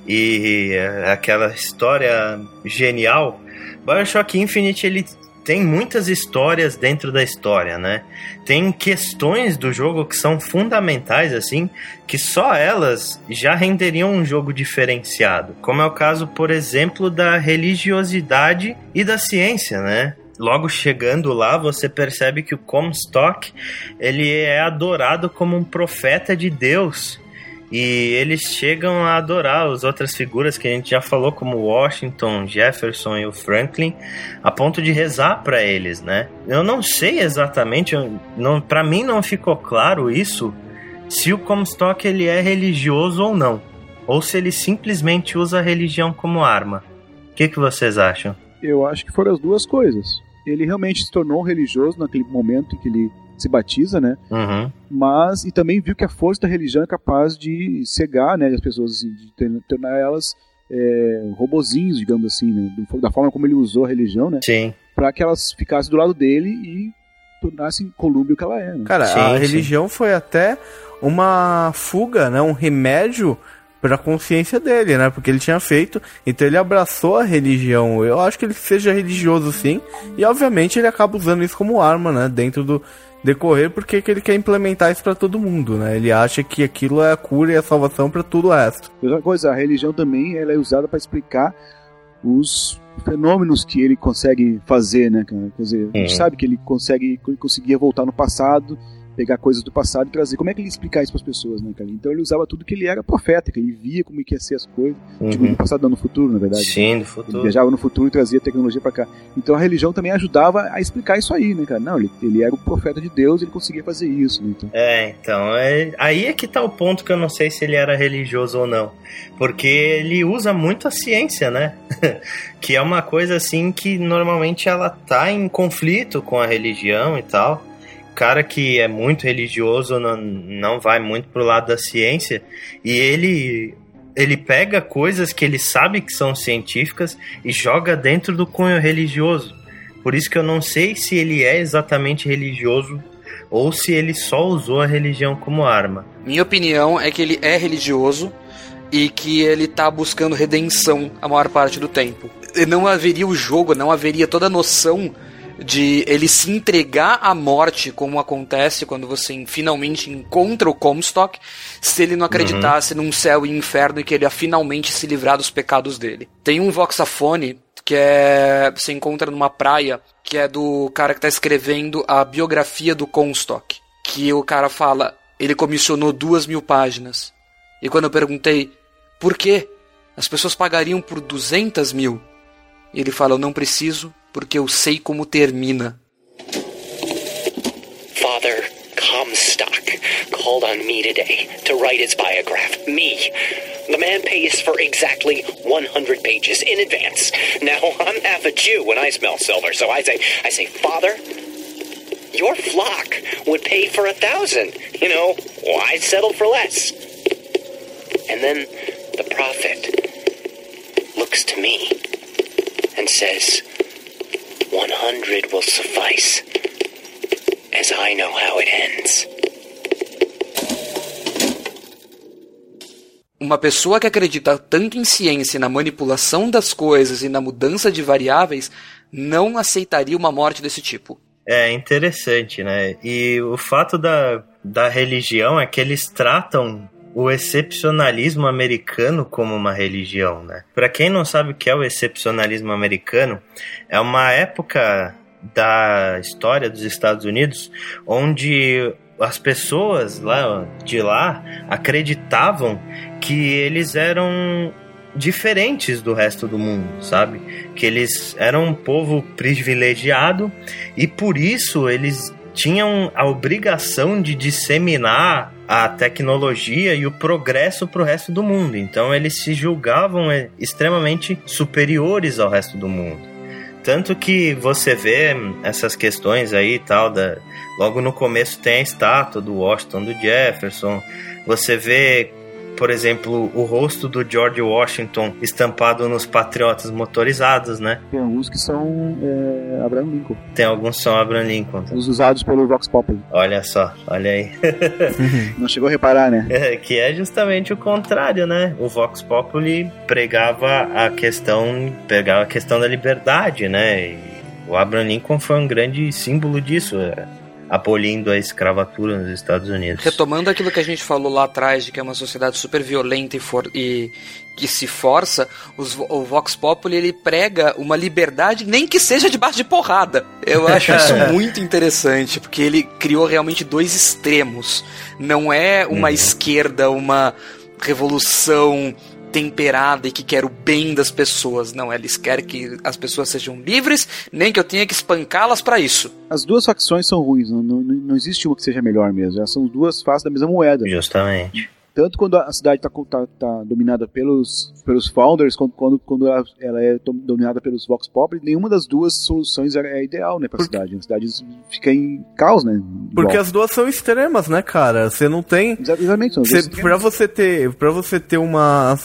e eh, aquela história genial, Bioshock Infinite ele tem muitas histórias dentro da história, né? Tem questões do jogo que são fundamentais, assim, que só elas já renderiam um jogo diferenciado. Como é o caso, por exemplo, da religiosidade e da ciência, né? Logo chegando lá, você percebe que o Comstock ele é adorado como um profeta de Deus. E eles chegam a adorar as outras figuras que a gente já falou, como Washington, Jefferson e o Franklin, a ponto de rezar para eles, né? Eu não sei exatamente, para mim não ficou claro isso, se o Comstock ele é religioso ou não, ou se ele simplesmente usa a religião como arma. O que, que vocês acham? Eu acho que foram as duas coisas. Ele realmente se tornou religioso naquele momento em que ele se batiza, né? Uhum. Mas e também viu que a força da religião é capaz de cegar, né, as pessoas e de tornar elas é, robozinhos, digamos assim, né, do- da forma como ele usou a religião, né, Sim. para que elas ficassem do lado dele e tornassem Colúmbia o que ela é. Né? Cara, Sim, a sim. religião foi até uma fuga, né? Um remédio pra consciência dele, né? Porque ele tinha feito, então ele abraçou a religião. Eu acho que ele seja religioso sim, e obviamente ele acaba usando isso como arma, né? Dentro do decorrer, porque que ele quer implementar isso pra todo mundo, né? Ele acha que aquilo é a cura e a salvação pra tudo o resto. Outra coisa, a religião também ela é usada para explicar os fenômenos que ele consegue fazer, né, cara? Quer dizer, a gente Uhum. sabe que ele consegue que ele conseguia voltar no passado pegar coisas do passado e trazer. Como é que ele explicar isso para as pessoas, né, cara? Então ele usava tudo que ele era profeta, que ele via como que ia ser as coisas. Uhum. Tipo, do passado não no futuro, na verdade. Sim, do futuro. Ele viajava no futuro e trazia tecnologia para cá. Então a religião também ajudava a explicar isso aí, né, cara? Não, ele, ele era o profeta de Deus, ele conseguia fazer isso, né? Então. É, então, é, aí é que tá o ponto que eu não sei se ele era religioso ou não. Porque ele usa muito a ciência, né? *laughs* que é uma coisa assim que normalmente ela tá em conflito com a religião e tal cara que é muito religioso não, não vai muito pro lado da ciência e ele ele pega coisas que ele sabe que são científicas e joga dentro do cunho religioso. Por isso que eu não sei se ele é exatamente religioso ou se ele só usou a religião como arma. Minha opinião é que ele é religioso e que ele tá buscando redenção a maior parte do tempo. Não haveria o jogo, não haveria toda a noção de ele se entregar à morte, como acontece quando você finalmente encontra o Comstock, se ele não acreditasse uhum. num céu e inferno e que ele ia finalmente se livrar dos pecados dele. Tem um voxafone que é você encontra numa praia, que é do cara que está escrevendo a biografia do Comstock, que o cara fala, ele comissionou duas mil páginas. E quando eu perguntei por quê, as pessoas pagariam por 200 mil. E ele fala, eu não preciso, porque eu sei como termina. Father Comstock called on me today to write his biograph. Me. The man pays for exactly 100 pages in advance. Now, *laughs* I'm half a Jew when I smell silver, so I say, I say, Father, your flock would pay for a thousand. You know, why settle for less? And then the prophet looks to me and says, 100 will suffice, as I know how it ends. Uma pessoa que acredita tanto em ciência, na manipulação das coisas e na mudança de variáveis não aceitaria uma morte desse tipo. É interessante, né? E o fato da, da religião é que eles tratam o excepcionalismo americano como uma religião, né? Para quem não sabe o que é o excepcionalismo americano, é uma época da história dos Estados Unidos onde as pessoas lá de lá acreditavam que eles eram diferentes do resto do mundo, sabe? Que eles eram um povo privilegiado e por isso eles tinham a obrigação de disseminar a tecnologia e o progresso para o resto do mundo. Então eles se julgavam é, extremamente superiores ao resto do mundo. Tanto que você vê essas questões aí tal, da, logo no começo tem a estátua do Washington, do Jefferson, você vê por exemplo, o rosto do George Washington estampado nos patriotas motorizados, né? Tem alguns que são é, Abraham Lincoln. Tem alguns que são Abraham Lincoln. Os usados pelo Vox Populi. Olha só, olha aí. *laughs* Não chegou a reparar, né? É, que é justamente o contrário, né? O Vox Populi pregava a questão, pegava a questão da liberdade, né? E o Abraham Lincoln foi um grande símbolo disso. É abolindo a escravatura nos Estados Unidos. Retomando aquilo que a gente falou lá atrás, de que é uma sociedade super violenta e, for, e que se força, os, o Vox Populi ele prega uma liberdade, nem que seja debaixo de porrada. Eu *laughs* acho isso muito interessante, porque ele criou realmente dois extremos. Não é uma uhum. esquerda, uma revolução temperada e que quer o bem das pessoas. Não, eles querem que as pessoas sejam livres, nem que eu tenha que espancá-las para isso. As duas facções são ruins, não, não, não existe uma que seja melhor mesmo. Elas são duas faces da mesma moeda. Justamente tanto quando a cidade está tá, tá dominada pelos, pelos founders, quanto quando, quando ela, ela, é dominada pelos Vox Pop, nenhuma das duas soluções é, é ideal, né, pra Porque... cidade. A cidade fica em caos, né? Porque as duas são extremas, né, cara? Você não tem. Exatamente, são você, pra você ter para você ter uma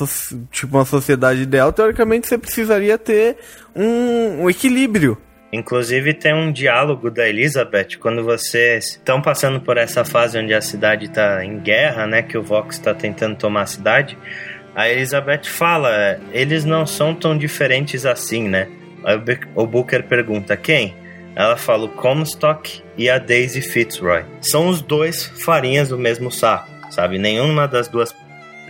tipo uma sociedade ideal, teoricamente você precisaria ter um, um equilíbrio. Inclusive tem um diálogo da Elizabeth quando vocês estão passando por essa fase onde a cidade está em guerra, né? Que o Vox está tentando tomar a cidade. A Elizabeth fala: eles não são tão diferentes assim, né? O Booker pergunta: quem? Ela fala o Comstock e a Daisy Fitzroy. São os dois farinhas do mesmo saco, sabe? Nenhuma das duas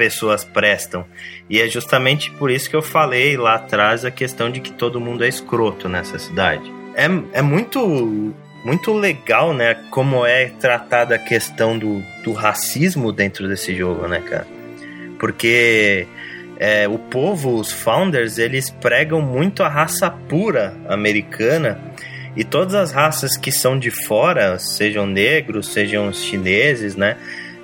pessoas prestam. E é justamente por isso que eu falei lá atrás a questão de que todo mundo é escroto nessa cidade. É, é muito muito legal, né? Como é tratada a questão do, do racismo dentro desse jogo, né, cara? Porque é, o povo, os founders, eles pregam muito a raça pura americana e todas as raças que são de fora, sejam negros, sejam chineses, né?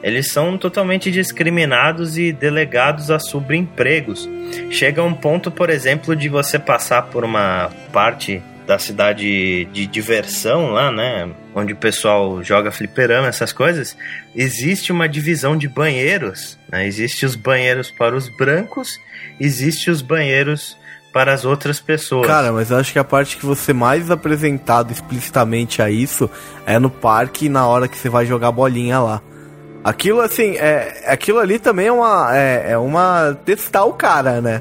Eles são totalmente discriminados e delegados a subempregos. Chega um ponto, por exemplo, de você passar por uma parte da cidade de diversão lá, né? Onde o pessoal joga fliperama, essas coisas. Existe uma divisão de banheiros. Né? Existe os banheiros para os brancos, existe os banheiros para as outras pessoas. Cara, mas eu acho que a parte que você mais apresentado explicitamente a isso é no parque na hora que você vai jogar bolinha lá. Aquilo assim, é, aquilo ali também é uma é, é uma testar o cara, né?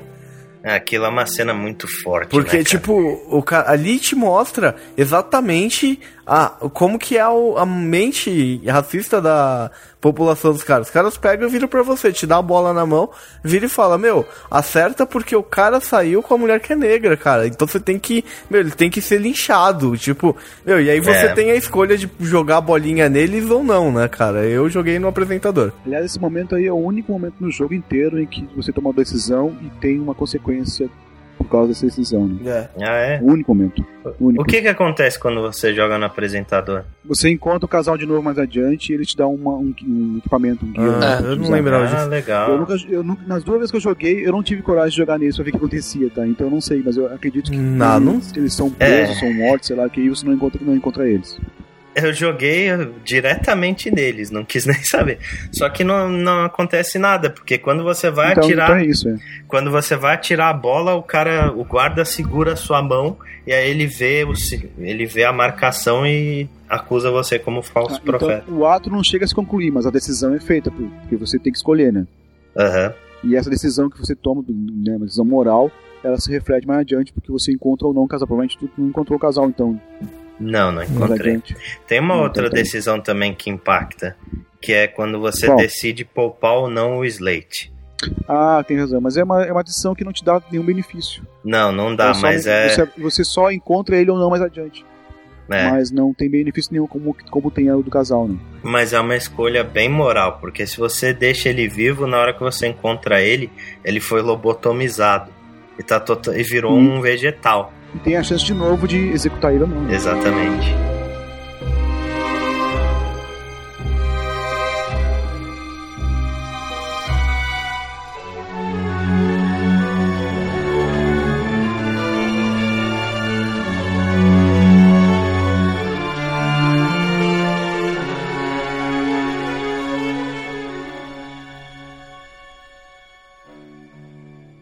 Aquilo é uma cena muito forte. Porque, né, tipo, o cara, ali te mostra exatamente a, como que é o, a mente racista da população dos caras. Os caras pegam e viram pra você, te dá a bola na mão, vira e fala, meu, acerta porque o cara saiu com a mulher que é negra, cara. Então você tem que, meu, ele tem que ser linchado, tipo, meu, e aí você É. tem a escolha de jogar a bolinha neles ou não, né, cara? Eu joguei no apresentador. Aliás, esse momento aí é o único momento no jogo inteiro em que você toma uma decisão e tem uma consequência por causa dessa decisão, né? É. Ah, é? O único momento. O único. O que que acontece quando você joga no apresentador? Você encontra o casal de novo mais adiante e ele te dá uma- um, um equipamento, um guia. Ah, pra eu não lembrava Ah, disso. legal. Eu nunca, eu nunca, nas duas vezes que eu joguei, eu não tive coragem de jogar nisso pra ver o que acontecia, tá? Então eu não sei, mas eu acredito que Não, não- eles, eles são presos, É. são mortos, sei lá, que aí você não encontra, não encontra eles. Eu joguei diretamente neles, não quis *laughs* nem saber. Só que não, não acontece nada, porque quando você vai então, atirar. então é isso, é. Quando você vai atirar a bola, o cara, o guarda segura a sua mão e aí ele vê o, ele vê a marcação e acusa você como falso Ah, profeta. Então, o ato não chega a se concluir, mas a decisão é feita, porque você tem que escolher, né? Aham. E essa decisão que você toma, né, uma decisão moral, ela se reflete mais adiante, porque você encontra ou não o casal. Provavelmente tu não encontrou o casal, então. Não, não encontrei. Tem uma Não, outra decisão também que impacta, que é quando você Qual? decide poupar ou não o Slate. Ah, tem razão. Mas é uma, é uma decisão que não te dá nenhum benefício. Não, não dá, Então, só- mas é, Você, você só encontra ele ou não mais adiante. é. Mas não tem benefício nenhum como, como tem o do casal, né? Mas é uma escolha bem moral, porque se você deixa ele vivo, na hora que você encontra ele, ele foi lobotomizado. E, tá tota- e virou Hum. um vegetal. E tem a chance de novo de executar ele ou não. Exatamente.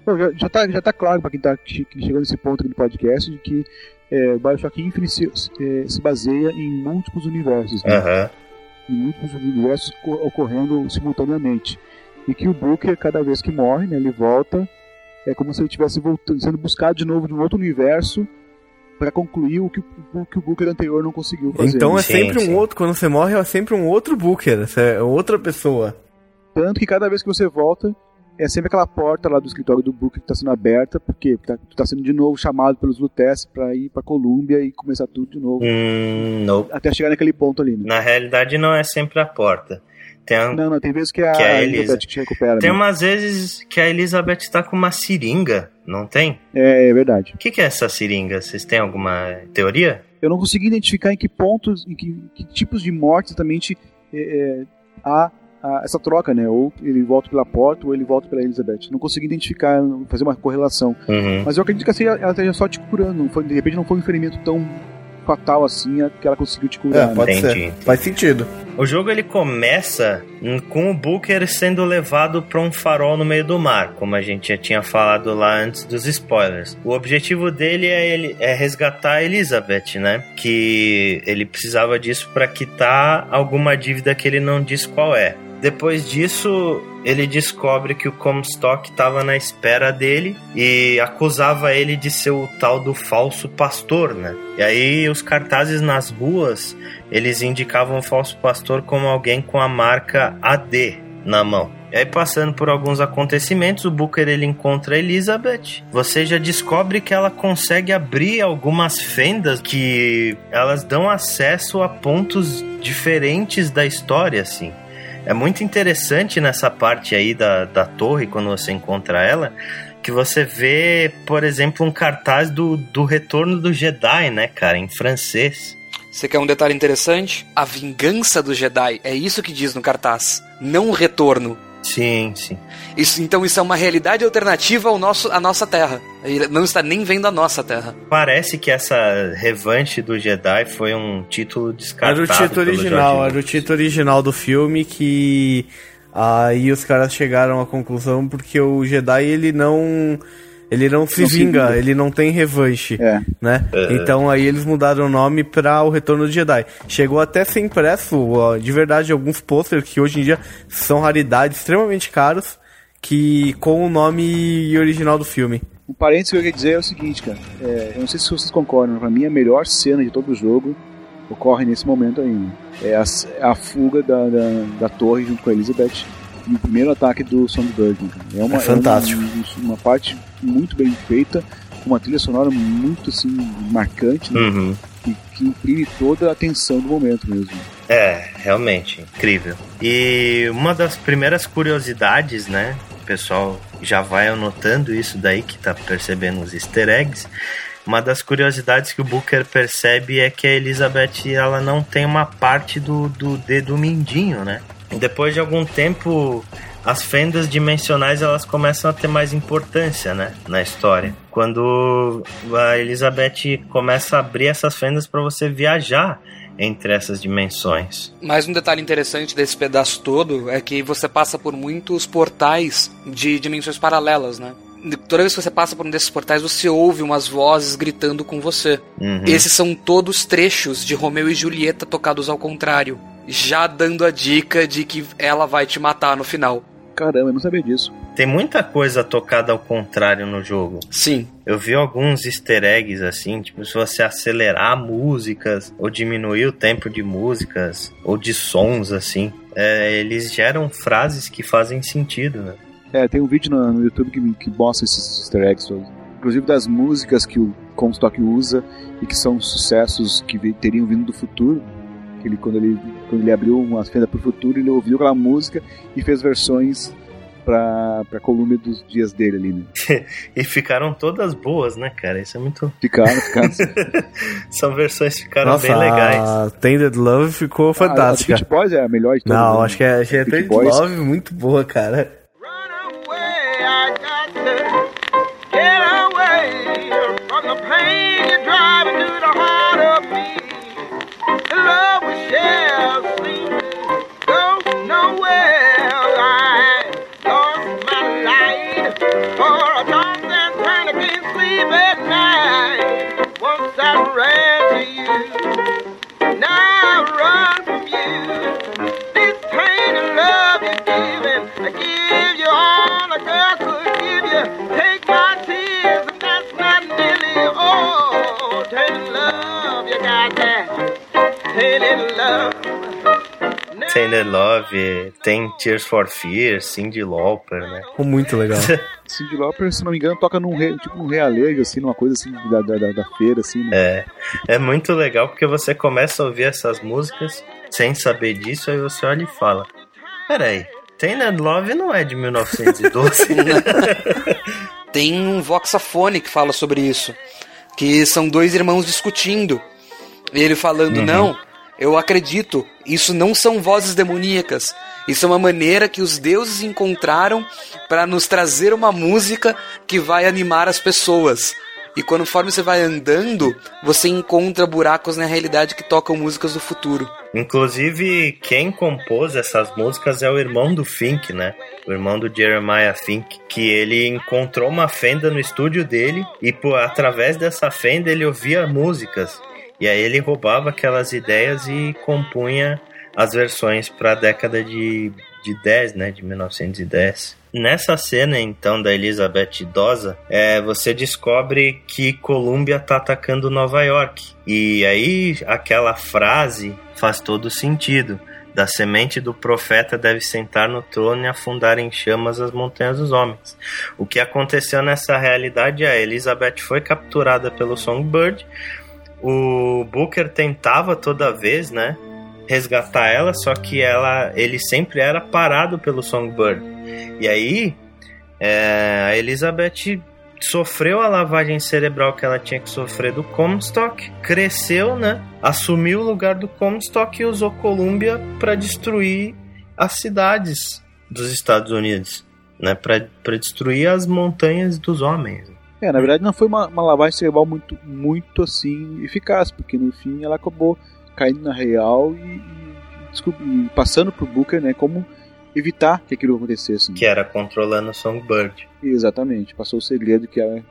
Já, já, tá, já tá claro pra quem tá chegando nesse ponto aqui do podcast de que é, o Bioshock Infinite se, é, se baseia em múltiplos universos. né? Aham. em múltiplos universos co- ocorrendo simultaneamente. E que o Booker, cada vez que morre, né, ele volta, é como se ele estivesse sendo buscado de novo de um outro universo para concluir o que, o que o Booker anterior não conseguiu fazer. Então é Sim, sempre sim. um outro, quando você morre, é sempre um outro Booker, é outra pessoa. Tanto que cada vez que você volta, é sempre aquela porta lá do escritório do Booker que está sendo aberta, porque tá, tu tá sendo de novo chamado pelos Lutece para ir para Colômbia e começar tudo de novo, Hum, até chegar naquele ponto ali. Né? Na realidade, não é sempre a porta. Tem, a- Não, não, tem vezes que a, Que a Elizabeth te recupera. tem umas vezes que a Elizabeth tá com uma seringa, não tem? É, é verdade. O que, que é essa seringa? Vocês têm alguma teoria? eu não consegui identificar em que pontos, em que, que tipos de morte exatamente é, é, há, há essa troca, né? Ou ele volta pela porta ou ele volta pela Elizabeth. Não consegui identificar, fazer uma correlação. Uhum. Mas eu acredito que assim, ela esteja só te curando. Não foi, de repente não foi um ferimento tão fatal assim a- que ela conseguiu te curar. É, né? pode Entendi. ser. Faz sentido. O jogo ele começa com o Booker sendo levado para um farol no meio do mar, como a gente já tinha falado lá antes dos spoilers. O objetivo dele é, ele, é resgatar a Elizabeth, né? Que ele precisava disso para quitar alguma dívida que ele não diz qual é. Depois disso, ele descobre que o Comstock estava na espera dele e acusava ele de ser o tal do falso pastor, né? E aí os cartazes nas ruas eles indicavam o falso pastor como alguém com a marca AD. na mão. E aí, passando por alguns acontecimentos, o Booker ele encontra Elizabeth. Você já descobre que ela consegue abrir algumas fendas que elas dão acesso a pontos diferentes da história, assim. É muito interessante nessa parte aí da, da torre, quando você encontra ela, que você vê, por exemplo, um cartaz do, do Retorno do Jedi, né, cara, em francês. Você quer um detalhe interessante? A vingança do Jedi. É isso que diz no cartaz. Não o retorno. Sim, sim. Isso, então isso é uma realidade alternativa ao nosso, à nossa Terra. Ele não está nem vendo a nossa Terra. Parece que essa revanche do Jedi foi um título descartado. Era o título original, era o título original do filme que aí os caras chegaram à conclusão porque o Jedi ele não ele não se, não vinga, se ele não tem revanche, é. né? É. Então aí eles mudaram o nome para o Retorno do Jedi. Chegou até a ser impresso, ó, de verdade, alguns posters que hoje em dia são raridades extremamente caros, que com o nome original do filme. O parênteses que eu queria dizer é o seguinte, cara. É, eu não sei se vocês concordam, pra mim a melhor cena de todo o jogo ocorre nesse momento ainda. É a, a fuga da, da, da torre junto com a Elizabeth no primeiro ataque do Songbird. É, uma, é fantástico. É uma, uma, parte muito bem feita, com uma trilha sonora muito assim, marcante, né? uhum. que, que imprime toda a atenção do momento mesmo. É, realmente, incrível. E uma das primeiras curiosidades, né? O pessoal já vai anotando isso daí que tá percebendo os easter eggs. Uma das curiosidades que o Booker percebe é que a Elizabeth ela não tem uma parte do, do dedo mindinho, né? Depois de algum tempo, as fendas dimensionais elas começam a ter mais importância, né, na história. Quando a Elizabeth começa a abrir essas fendas para você viajar entre essas dimensões. Mais um detalhe interessante desse pedaço todo é que você passa por muitos portais de dimensões paralelas, né? Toda vez que você passa por um desses portais, você ouve umas vozes gritando com você. Uhum. Esses são todos trechos de Romeu e Julieta tocados ao contrário já dando a dica de que ela vai te matar no final. Caramba, eu não sabia disso. Tem muita coisa tocada ao contrário no jogo. Sim. Eu vi alguns easter eggs assim, tipo, se você acelerar músicas, ou diminuir o tempo de músicas, ou de sons, assim, é, eles geram frases que fazem sentido, né? É, tem um vídeo no, no YouTube que, que mostra esses easter eggs, inclusive das músicas que o Comstock usa e que são sucessos que teriam vindo do futuro ele, quando, ele, quando ele abriu uma fenda para o futuro, ele ouviu aquela música e fez versões pra, pra Colômbia dos dias dele ali, né? *laughs* e ficaram todas boas, né, cara? Isso é muito. Ficaram, ficaram. *laughs* São versões que ficaram Nossa, bem legais. A Tended Love ficou fantástica. A, Boys é a melhor de todas. Não, né? acho que é, acho que é Tended Love muito boa, cara. Get away from the pain you're driving to the heart love we share. see. Go nowhere. Tainted Love. Tem Tears for Fears, Cindy Lauper, né? Muito legal. *laughs* Cindy Lauper, se não me engano, toca num, re, tipo, num realejo, assim, numa coisa assim da, da, da feira, assim. Né? É, é muito legal porque você começa a ouvir essas músicas sem saber disso, aí você olha e fala: Peraí, Tainted Love não é de 1912. *laughs* Tem um voxafone que fala sobre isso. Que são dois irmãos discutindo. E ele falando, uhum. não, eu acredito, isso não são vozes demoníacas. Isso é uma maneira que os deuses encontraram para nos trazer uma música que vai animar as pessoas. E conforme você vai andando, você encontra buracos na realidade que tocam músicas do futuro. Inclusive, quem compôs essas músicas é o irmão do Fink, né? O irmão do Jeremiah Fink, que ele encontrou uma fenda no estúdio dele e por, através dessa fenda ele ouvia músicas. E aí ele roubava aquelas ideias e compunha as versões para a década de, de 10, né, de 1910. Nessa cena, então, da Elizabeth idosa, é, você descobre que Colômbia tá atacando Nova York. E aí aquela frase faz todo sentido. Da semente do profeta deve sentar no trono e afundar em chamas as montanhas dos homens. O que aconteceu nessa realidade é Elizabeth foi capturada pelo Songbird. O Booker tentava toda vez, né, resgatar ela, só que ela, ele sempre era parado pelo Songbird. E aí, é, a Elizabeth sofreu a lavagem cerebral que ela tinha que sofrer do Comstock, cresceu, né? Assumiu o lugar do Comstock e usou Columbia para destruir as cidades dos Estados Unidos, né? Para destruir as montanhas dos homens. É, na verdade não foi uma, uma lavagem cerebral muito, muito assim eficaz, porque no fim ela acabou caindo na real e, e, e passando pro Booker, né? Como evitar que aquilo acontecesse. Que era controlando o Songbird. Exatamente. Passou o segredo que era,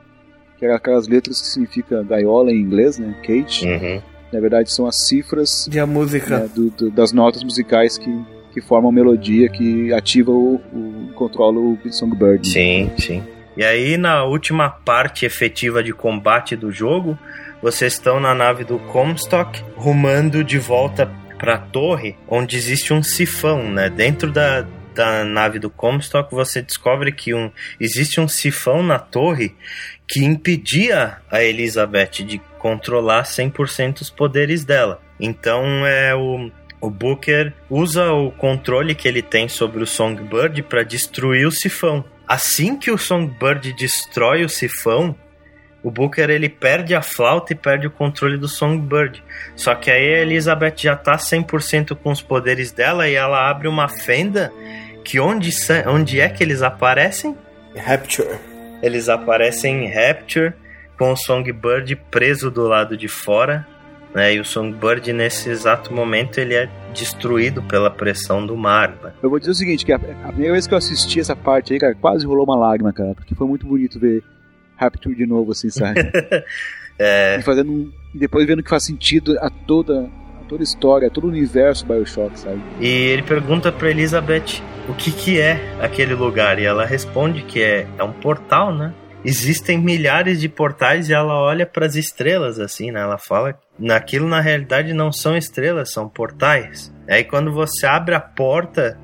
que era aquelas letras que significa gaiola em inglês, né? Cage. Uhum. Na verdade, são as cifras e a música né, do, do, das notas musicais que, que formam a melodia que ativa o, o controla o Songbird. Sim, sim. E aí, na última parte efetiva de combate do jogo, vocês estão na nave do Comstock, rumando de volta para a torre, onde existe um sifão, né? Dentro da, da nave do Comstock, você descobre que um, existe um sifão na torre que impedia a Elizabeth de controlar 100% os poderes dela. Então é o, o Booker usa o controle que ele tem sobre o Songbird para destruir o sifão. Assim que o Songbird destrói o sifão, o Booker ele perde a flauta e perde o controle do Songbird. Só que aí a Elizabeth já tá 100% com os poderes dela e ela abre uma fenda que onde, onde é que eles aparecem? Rapture. Eles aparecem em Rapture com o Songbird preso do lado de fora, né? E o Songbird nesse exato momento ele é destruído pela pressão do mar. Né? Eu vou dizer o seguinte, que a, a primeira vez que eu assisti essa parte aí, cara, quase rolou uma lágrima, cara, porque foi muito bonito ver Rapture de novo, assim, sabe? *laughs* é... E fazendo um, e depois vendo que faz sentido a toda a toda a história, a todo o universo BioShock, sabe? E ele pergunta para Elizabeth o que que é aquele lugar e ela responde que é é um portal, né? Existem milhares de portais e ela olha para as estrelas assim, né? Ela fala naquilo na realidade não são estrelas, são portais. Aí quando você abre a porta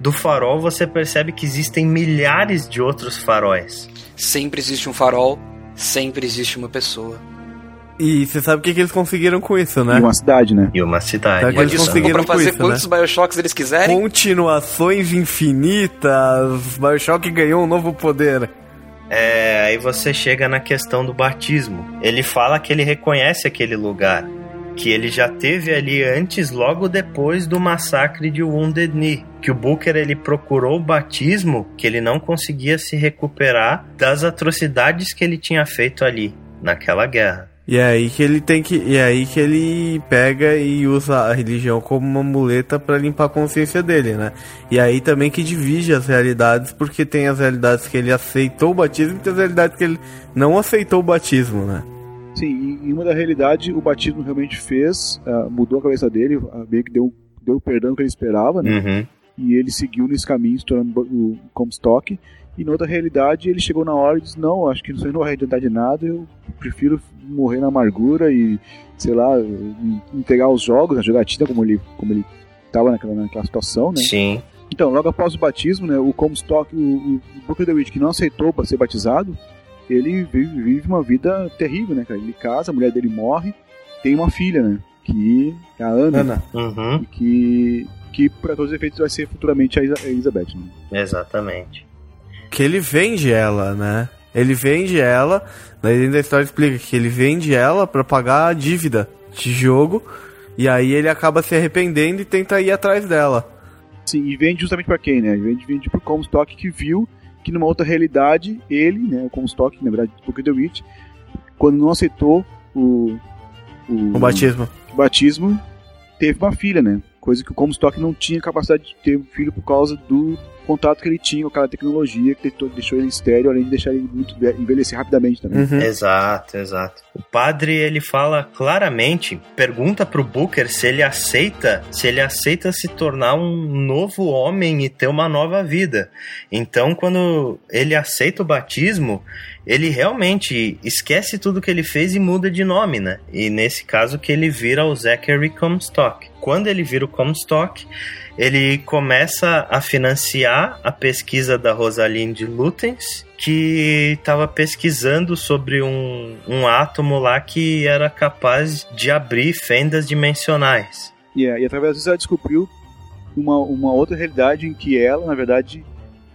do farol, você percebe que existem milhares de outros faróis. Sempre existe um farol, sempre existe uma pessoa. E você sabe o que, que eles conseguiram com isso, né? E uma cidade, né? E uma cidade. Sabe que eles conseguiram pra fazer com quantos isso, né? Bioshocks eles quiserem. Continuações infinitas. Bioshock ganhou um novo poder. É, aí você chega na questão do batismo. Ele fala que ele reconhece aquele lugar, que ele já teve ali antes, logo depois do massacre de Wounded Knee. Que o Booker ele procurou o batismo, que ele não conseguia se recuperar das atrocidades que ele tinha feito ali naquela guerra. E é aí que ele tem que. E é aí que ele pega e usa a religião como uma muleta para limpar a consciência dele, né? E aí também que divide as realidades, porque tem as realidades que ele aceitou o batismo e tem as realidades que ele não aceitou o batismo, né? Sim, em uma da realidade o batismo realmente fez, uh, mudou a cabeça dele, uh, meio que deu, deu o perdão que ele esperava, né? Uhum. E ele seguiu nesse caminho, se tornando o Comstock. E na outra realidade ele chegou na hora e disse: Não, acho que isso não vai adiantar de nada, eu prefiro morrer na amargura e, sei lá, entregar os jogos, a jogatina, como ele, como ele tava naquela, naquela situação, né? Sim. Então, logo após o batismo, né, o Comstock, o, o Booker DeWitt, que não aceitou para ser batizado, ele vive, vive, uma vida terrível, né, cara? Ele casa, a mulher dele morre, tem uma filha, né? Que é a Ana. Ana. Uhum. Que, que, para todos os efeitos, vai ser futuramente a Elizabeth, né? Exatamente. Que ele vende ela, né? Ele vende ela, daí dentro da história explica que ele vende ela para pagar a dívida de jogo, e aí ele acaba se arrependendo e tenta ir atrás dela. Sim, e vende justamente para quem, né? Vende, vende pro Comstock que viu que numa outra realidade, ele, né, o Comstock, na verdade, Booker DeWitt, quando não aceitou o, o, O batismo. o batismo, teve uma filha, né? Coisa que o Comstock não tinha capacidade de ter um filho por causa do contato que ele tinha com aquela tecnologia que deixou- ele estéreo, além de deixar ele muito ve- envelhecer rapidamente também. Uhum. Exato, exato. O padre ele fala claramente, pergunta pro Booker se ele aceita, se ele aceita se tornar um novo homem e ter uma nova vida. Então, quando ele aceita o batismo, ele realmente esquece tudo que ele fez e muda de nome, né? E nesse caso que ele vira o Zachary Comstock. quando ele vira o Comstock, ele começa a financiar a pesquisa da Rosalind Lutens, que estava pesquisando sobre um, um átomo lá que era capaz de abrir fendas dimensionais. Yeah, e através disso ela descobriu uma, uma outra realidade em que ela, na verdade,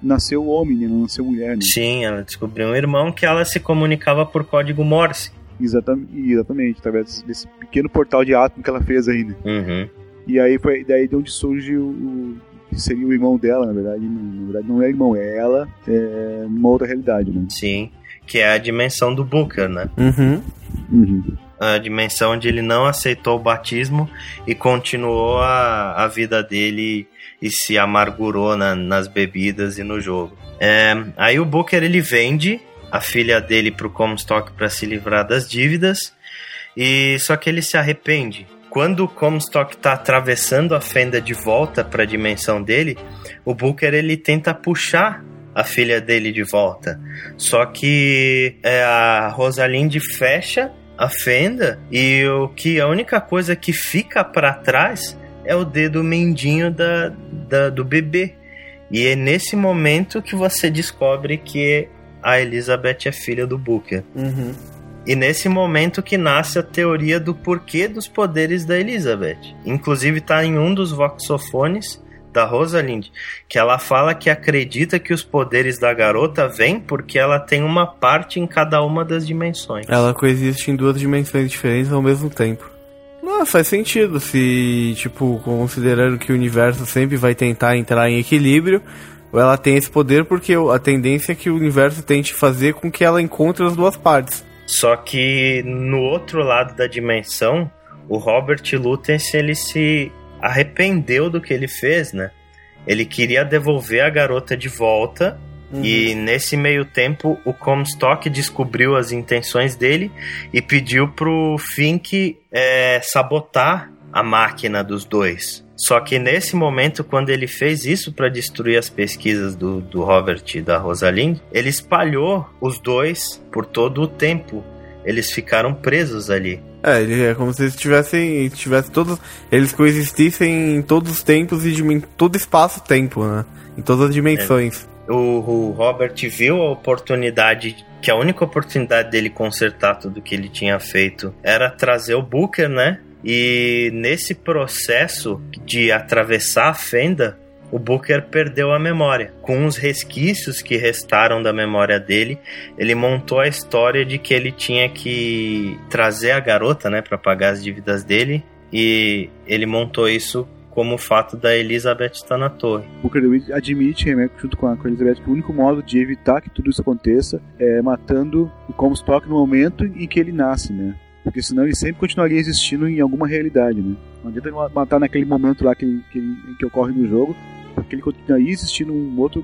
nasceu homem, né? não nasceu mulher. Né? Sim, ela descobriu um irmão que ela se comunicava por código Morse. Exatamente, exatamente através desse pequeno portal de átomo que ela fez aí, né? Uhum. E aí foi daí de onde surge o, o que seria o irmão dela, na verdade. Na verdade, não é irmão, é ela é, numa outra realidade, né? Sim, que é a dimensão do Booker, né? Uhum. Uhum. A dimensão onde ele não aceitou o batismo e continuou a, a vida dele e se amargurou na, nas bebidas e no jogo. É, aí o Booker ele vende a filha dele pro Comstock para se livrar das dívidas e só que ele se arrepende quando o Comstock está atravessando a fenda de volta para a dimensão dele, o Booker ele tenta puxar a filha dele de volta. Só que é, a Rosalind fecha a fenda e o que a única coisa que fica para trás é o dedo mendinho da, da, do bebê. E é nesse momento que você descobre que a Elizabeth é filha do Booker. Uhum. E nesse momento que nasce a teoria do porquê dos poderes da Elizabeth. Inclusive está em um dos voxofones da Rosalind, que ela fala que acredita que os poderes da garota vêm porque ela tem uma parte em cada uma das dimensões. Ela coexiste em duas dimensões diferentes ao mesmo tempo. Não, faz sentido se, tipo, considerando que o universo sempre vai tentar entrar em equilíbrio, ela tem esse poder porque a tendência é que o universo tente fazer com que ela encontre as duas partes. Só que no outro lado da dimensão, o Robert Lutens ele se arrependeu do que ele fez, né? Ele queria devolver a garota de volta uhum. e nesse meio tempo o Comstock descobriu as intenções dele e pediu pro Fink é, sabotar a máquina dos dois. Só que nesse momento, quando ele fez isso para destruir as pesquisas do, do Robert e da Rosalind, ele espalhou os dois por todo o tempo. Eles ficaram presos ali. É, é como se eles tivessem, tivessem todos, eles coexistissem em todos os tempos e em todo espaço-tempo, né? Em todas as dimensões. É. O, o Robert viu a oportunidade que a única oportunidade dele consertar tudo que ele tinha feito era trazer o Booker, né? E nesse processo de atravessar a fenda, o Booker perdeu a memória. Com os resquícios que restaram da memória dele, ele montou a história de que ele tinha que trazer a garota, né, para pagar as dívidas dele, e ele montou isso como o fato da Elizabeth estar na torre. Booker admite, né, junto com a, Elizabeth, que o único modo de evitar que tudo isso aconteça é matando o Comstock no momento em que ele nasce, né? Porque senão ele sempre continuaria existindo em alguma realidade, né? Não adianta matar naquele momento lá que, que, que ocorre no jogo, ele continuaria existindo um outro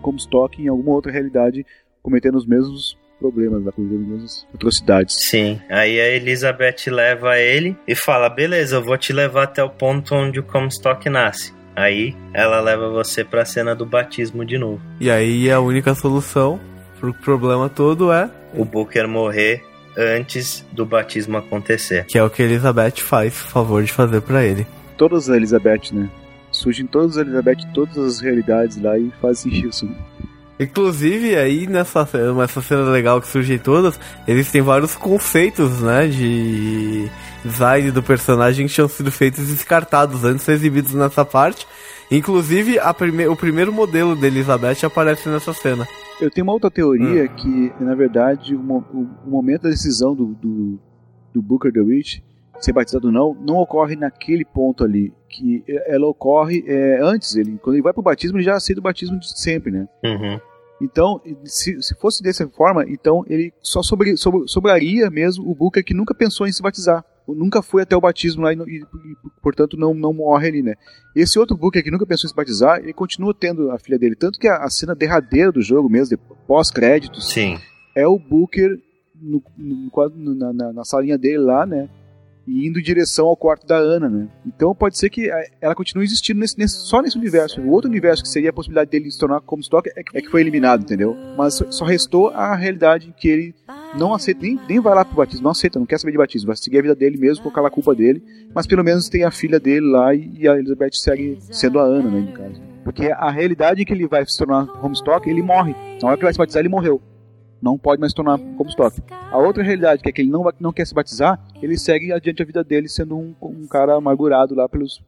Comstock em alguma outra realidade, cometendo os mesmos problemas, da coisa, as mesmas atrocidades. Sim, aí a Elizabeth leva ele e fala: beleza, eu vou te levar até o ponto onde o Comstock nasce. Aí ela leva você pra cena do batismo de novo. E aí a única solução pro problema todo é o Booker morrer antes do batismo acontecer. Que é o que Elizabeth faz favor de fazer para ele. Todas as Elizabeth, né? Surgem todas as Elizabeth, todas as realidades lá e fazem isso. Inclusive, aí nessa, nessa cena legal que surgem todas, existem vários conceitos, né, de design do personagem que tinham sido feitos descartados antes exibidos nessa parte. Inclusive, prime o primeiro modelo de Elizabeth aparece nessa cena. Eu tenho uma outra teoria hum. que, na verdade, o, o, o, momento da decisão do, do, do Booker DeWitt ser batizado ou não, não ocorre naquele ponto ali. Que ela ocorre é, antes, ele, quando ele vai pro batismo, ele já aceita o batismo de sempre, né? Uhum. Então, se, se fosse dessa forma, então ele só sobre, sobre, sobraria mesmo o Booker que nunca pensou em se batizar nunca foi até o batismo lá e, e, e, portanto não, não morre ali, né? Esse outro Booker que nunca pensou em se batizar, ele continua tendo a filha dele, tanto que a, a cena derradeira do jogo mesmo, pós-créditos, é o Booker no, no, na, na, na salinha dele lá, né? E indo em direção ao quarto da Ana, né? Então pode ser que é, ela continue existindo nesse, nesse, só nesse universo. O outro universo que seria a possibilidade dele se tornar como Stock é, é que foi eliminado, entendeu? Mas só restou a realidade que ele não aceita, nem, nem vai lá pro batismo, não aceita, não quer saber de batismo, vai seguir a vida dele mesmo, colocar a culpa dele, mas pelo menos tem a filha dele lá e a Elizabeth segue sendo a Ana, né, no caso. Porque a realidade que ele vai se tornar Homestock, ele morre. Na hora que ele vai se batizar, ele morreu. Não pode mais se tornar Homestock. A outra realidade, que é que ele não, vai, não quer se batizar, ele segue adiante a vida dele sendo um, um cara amargurado lá pelos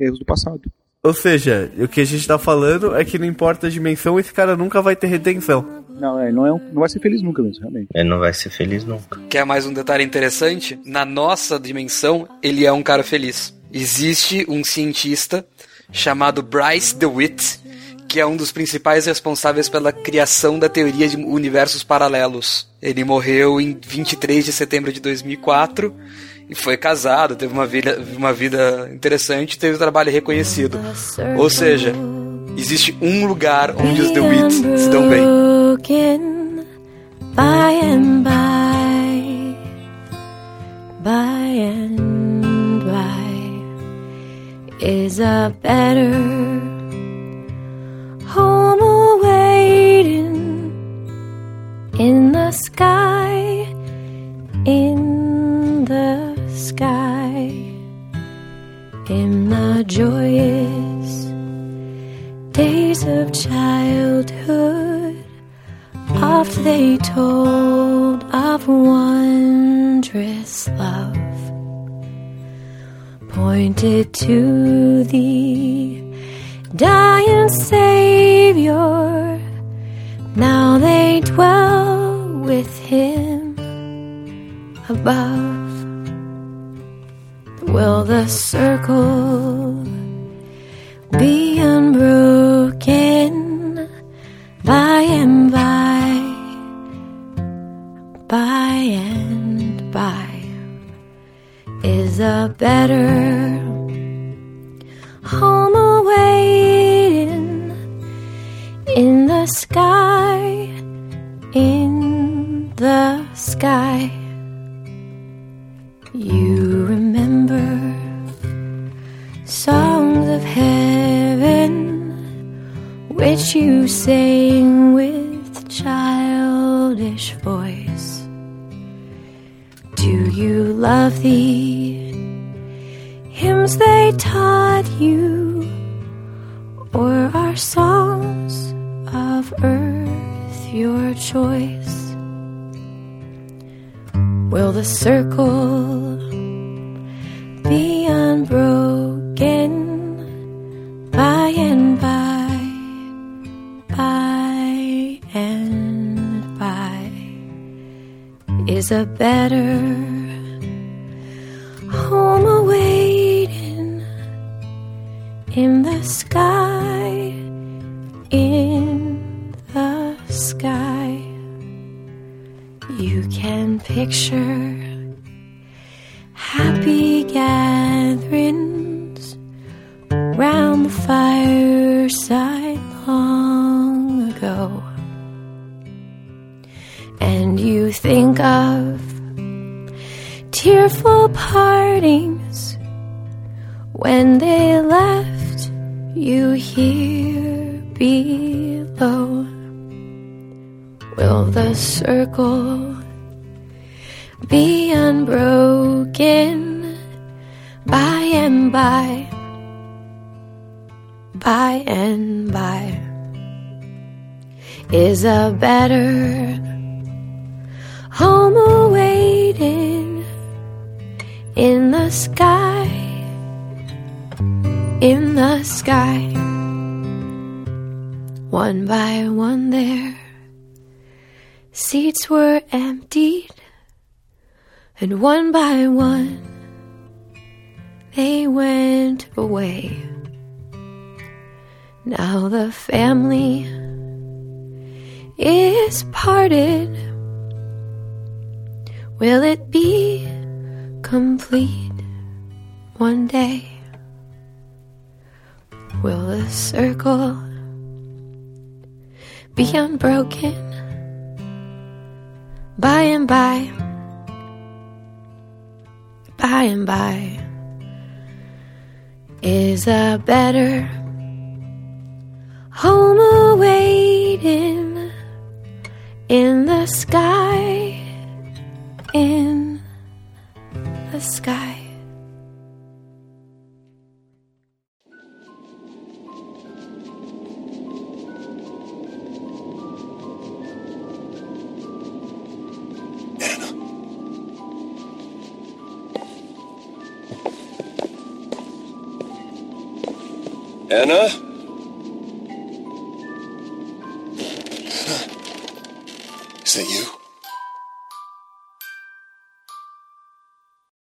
erros do passado. Ou seja, o que a gente tá falando é que não importa a dimensão, esse cara nunca vai ter redenção. Não, é, não, é um, não vai ser feliz nunca mesmo, realmente. Ele não vai ser feliz nunca. Quer mais um detalhe interessante? Na nossa dimensão, ele é um cara feliz. Existe um cientista chamado Bryce DeWitt, que é um dos principais responsáveis pela criação da teoria de universos paralelos. Ele morreu em 23 de setembro de 2004 e foi casado, teve uma vida, uma vida interessante, teve um trabalho reconhecido. Ou seja, existe um lugar onde os DeWitt se dão bem. By and by, by and by is a better home awaiting in the sky, in the sky, in the joyous days of childhood. Oft they told of wondrous love, pointed to the dying Savior. Now they dwell with him above. Will the circle be unbroken by and by, by and by is a better home awaiting in the sky, in the sky. You remember songs of heaven which you sang with childish voice. Do you love the hymns they taught you, or are songs of earth your choice? Will the circle be unbroken by and by, by and by is a better home awaiting in the sky, picture happy gatherings round the fireside long ago. And you think of tearful partings when they left you here below. Will the circle be unbroken by and by, by and by is a better home awaiting in the sky, in the sky, one by one there. Seats were emptied, and one by one they went away. Now the family is parted. Will it be complete one day? Will the circle be unbroken? by and by, by and by is a better home awaiting in the sky, in the sky. Anna?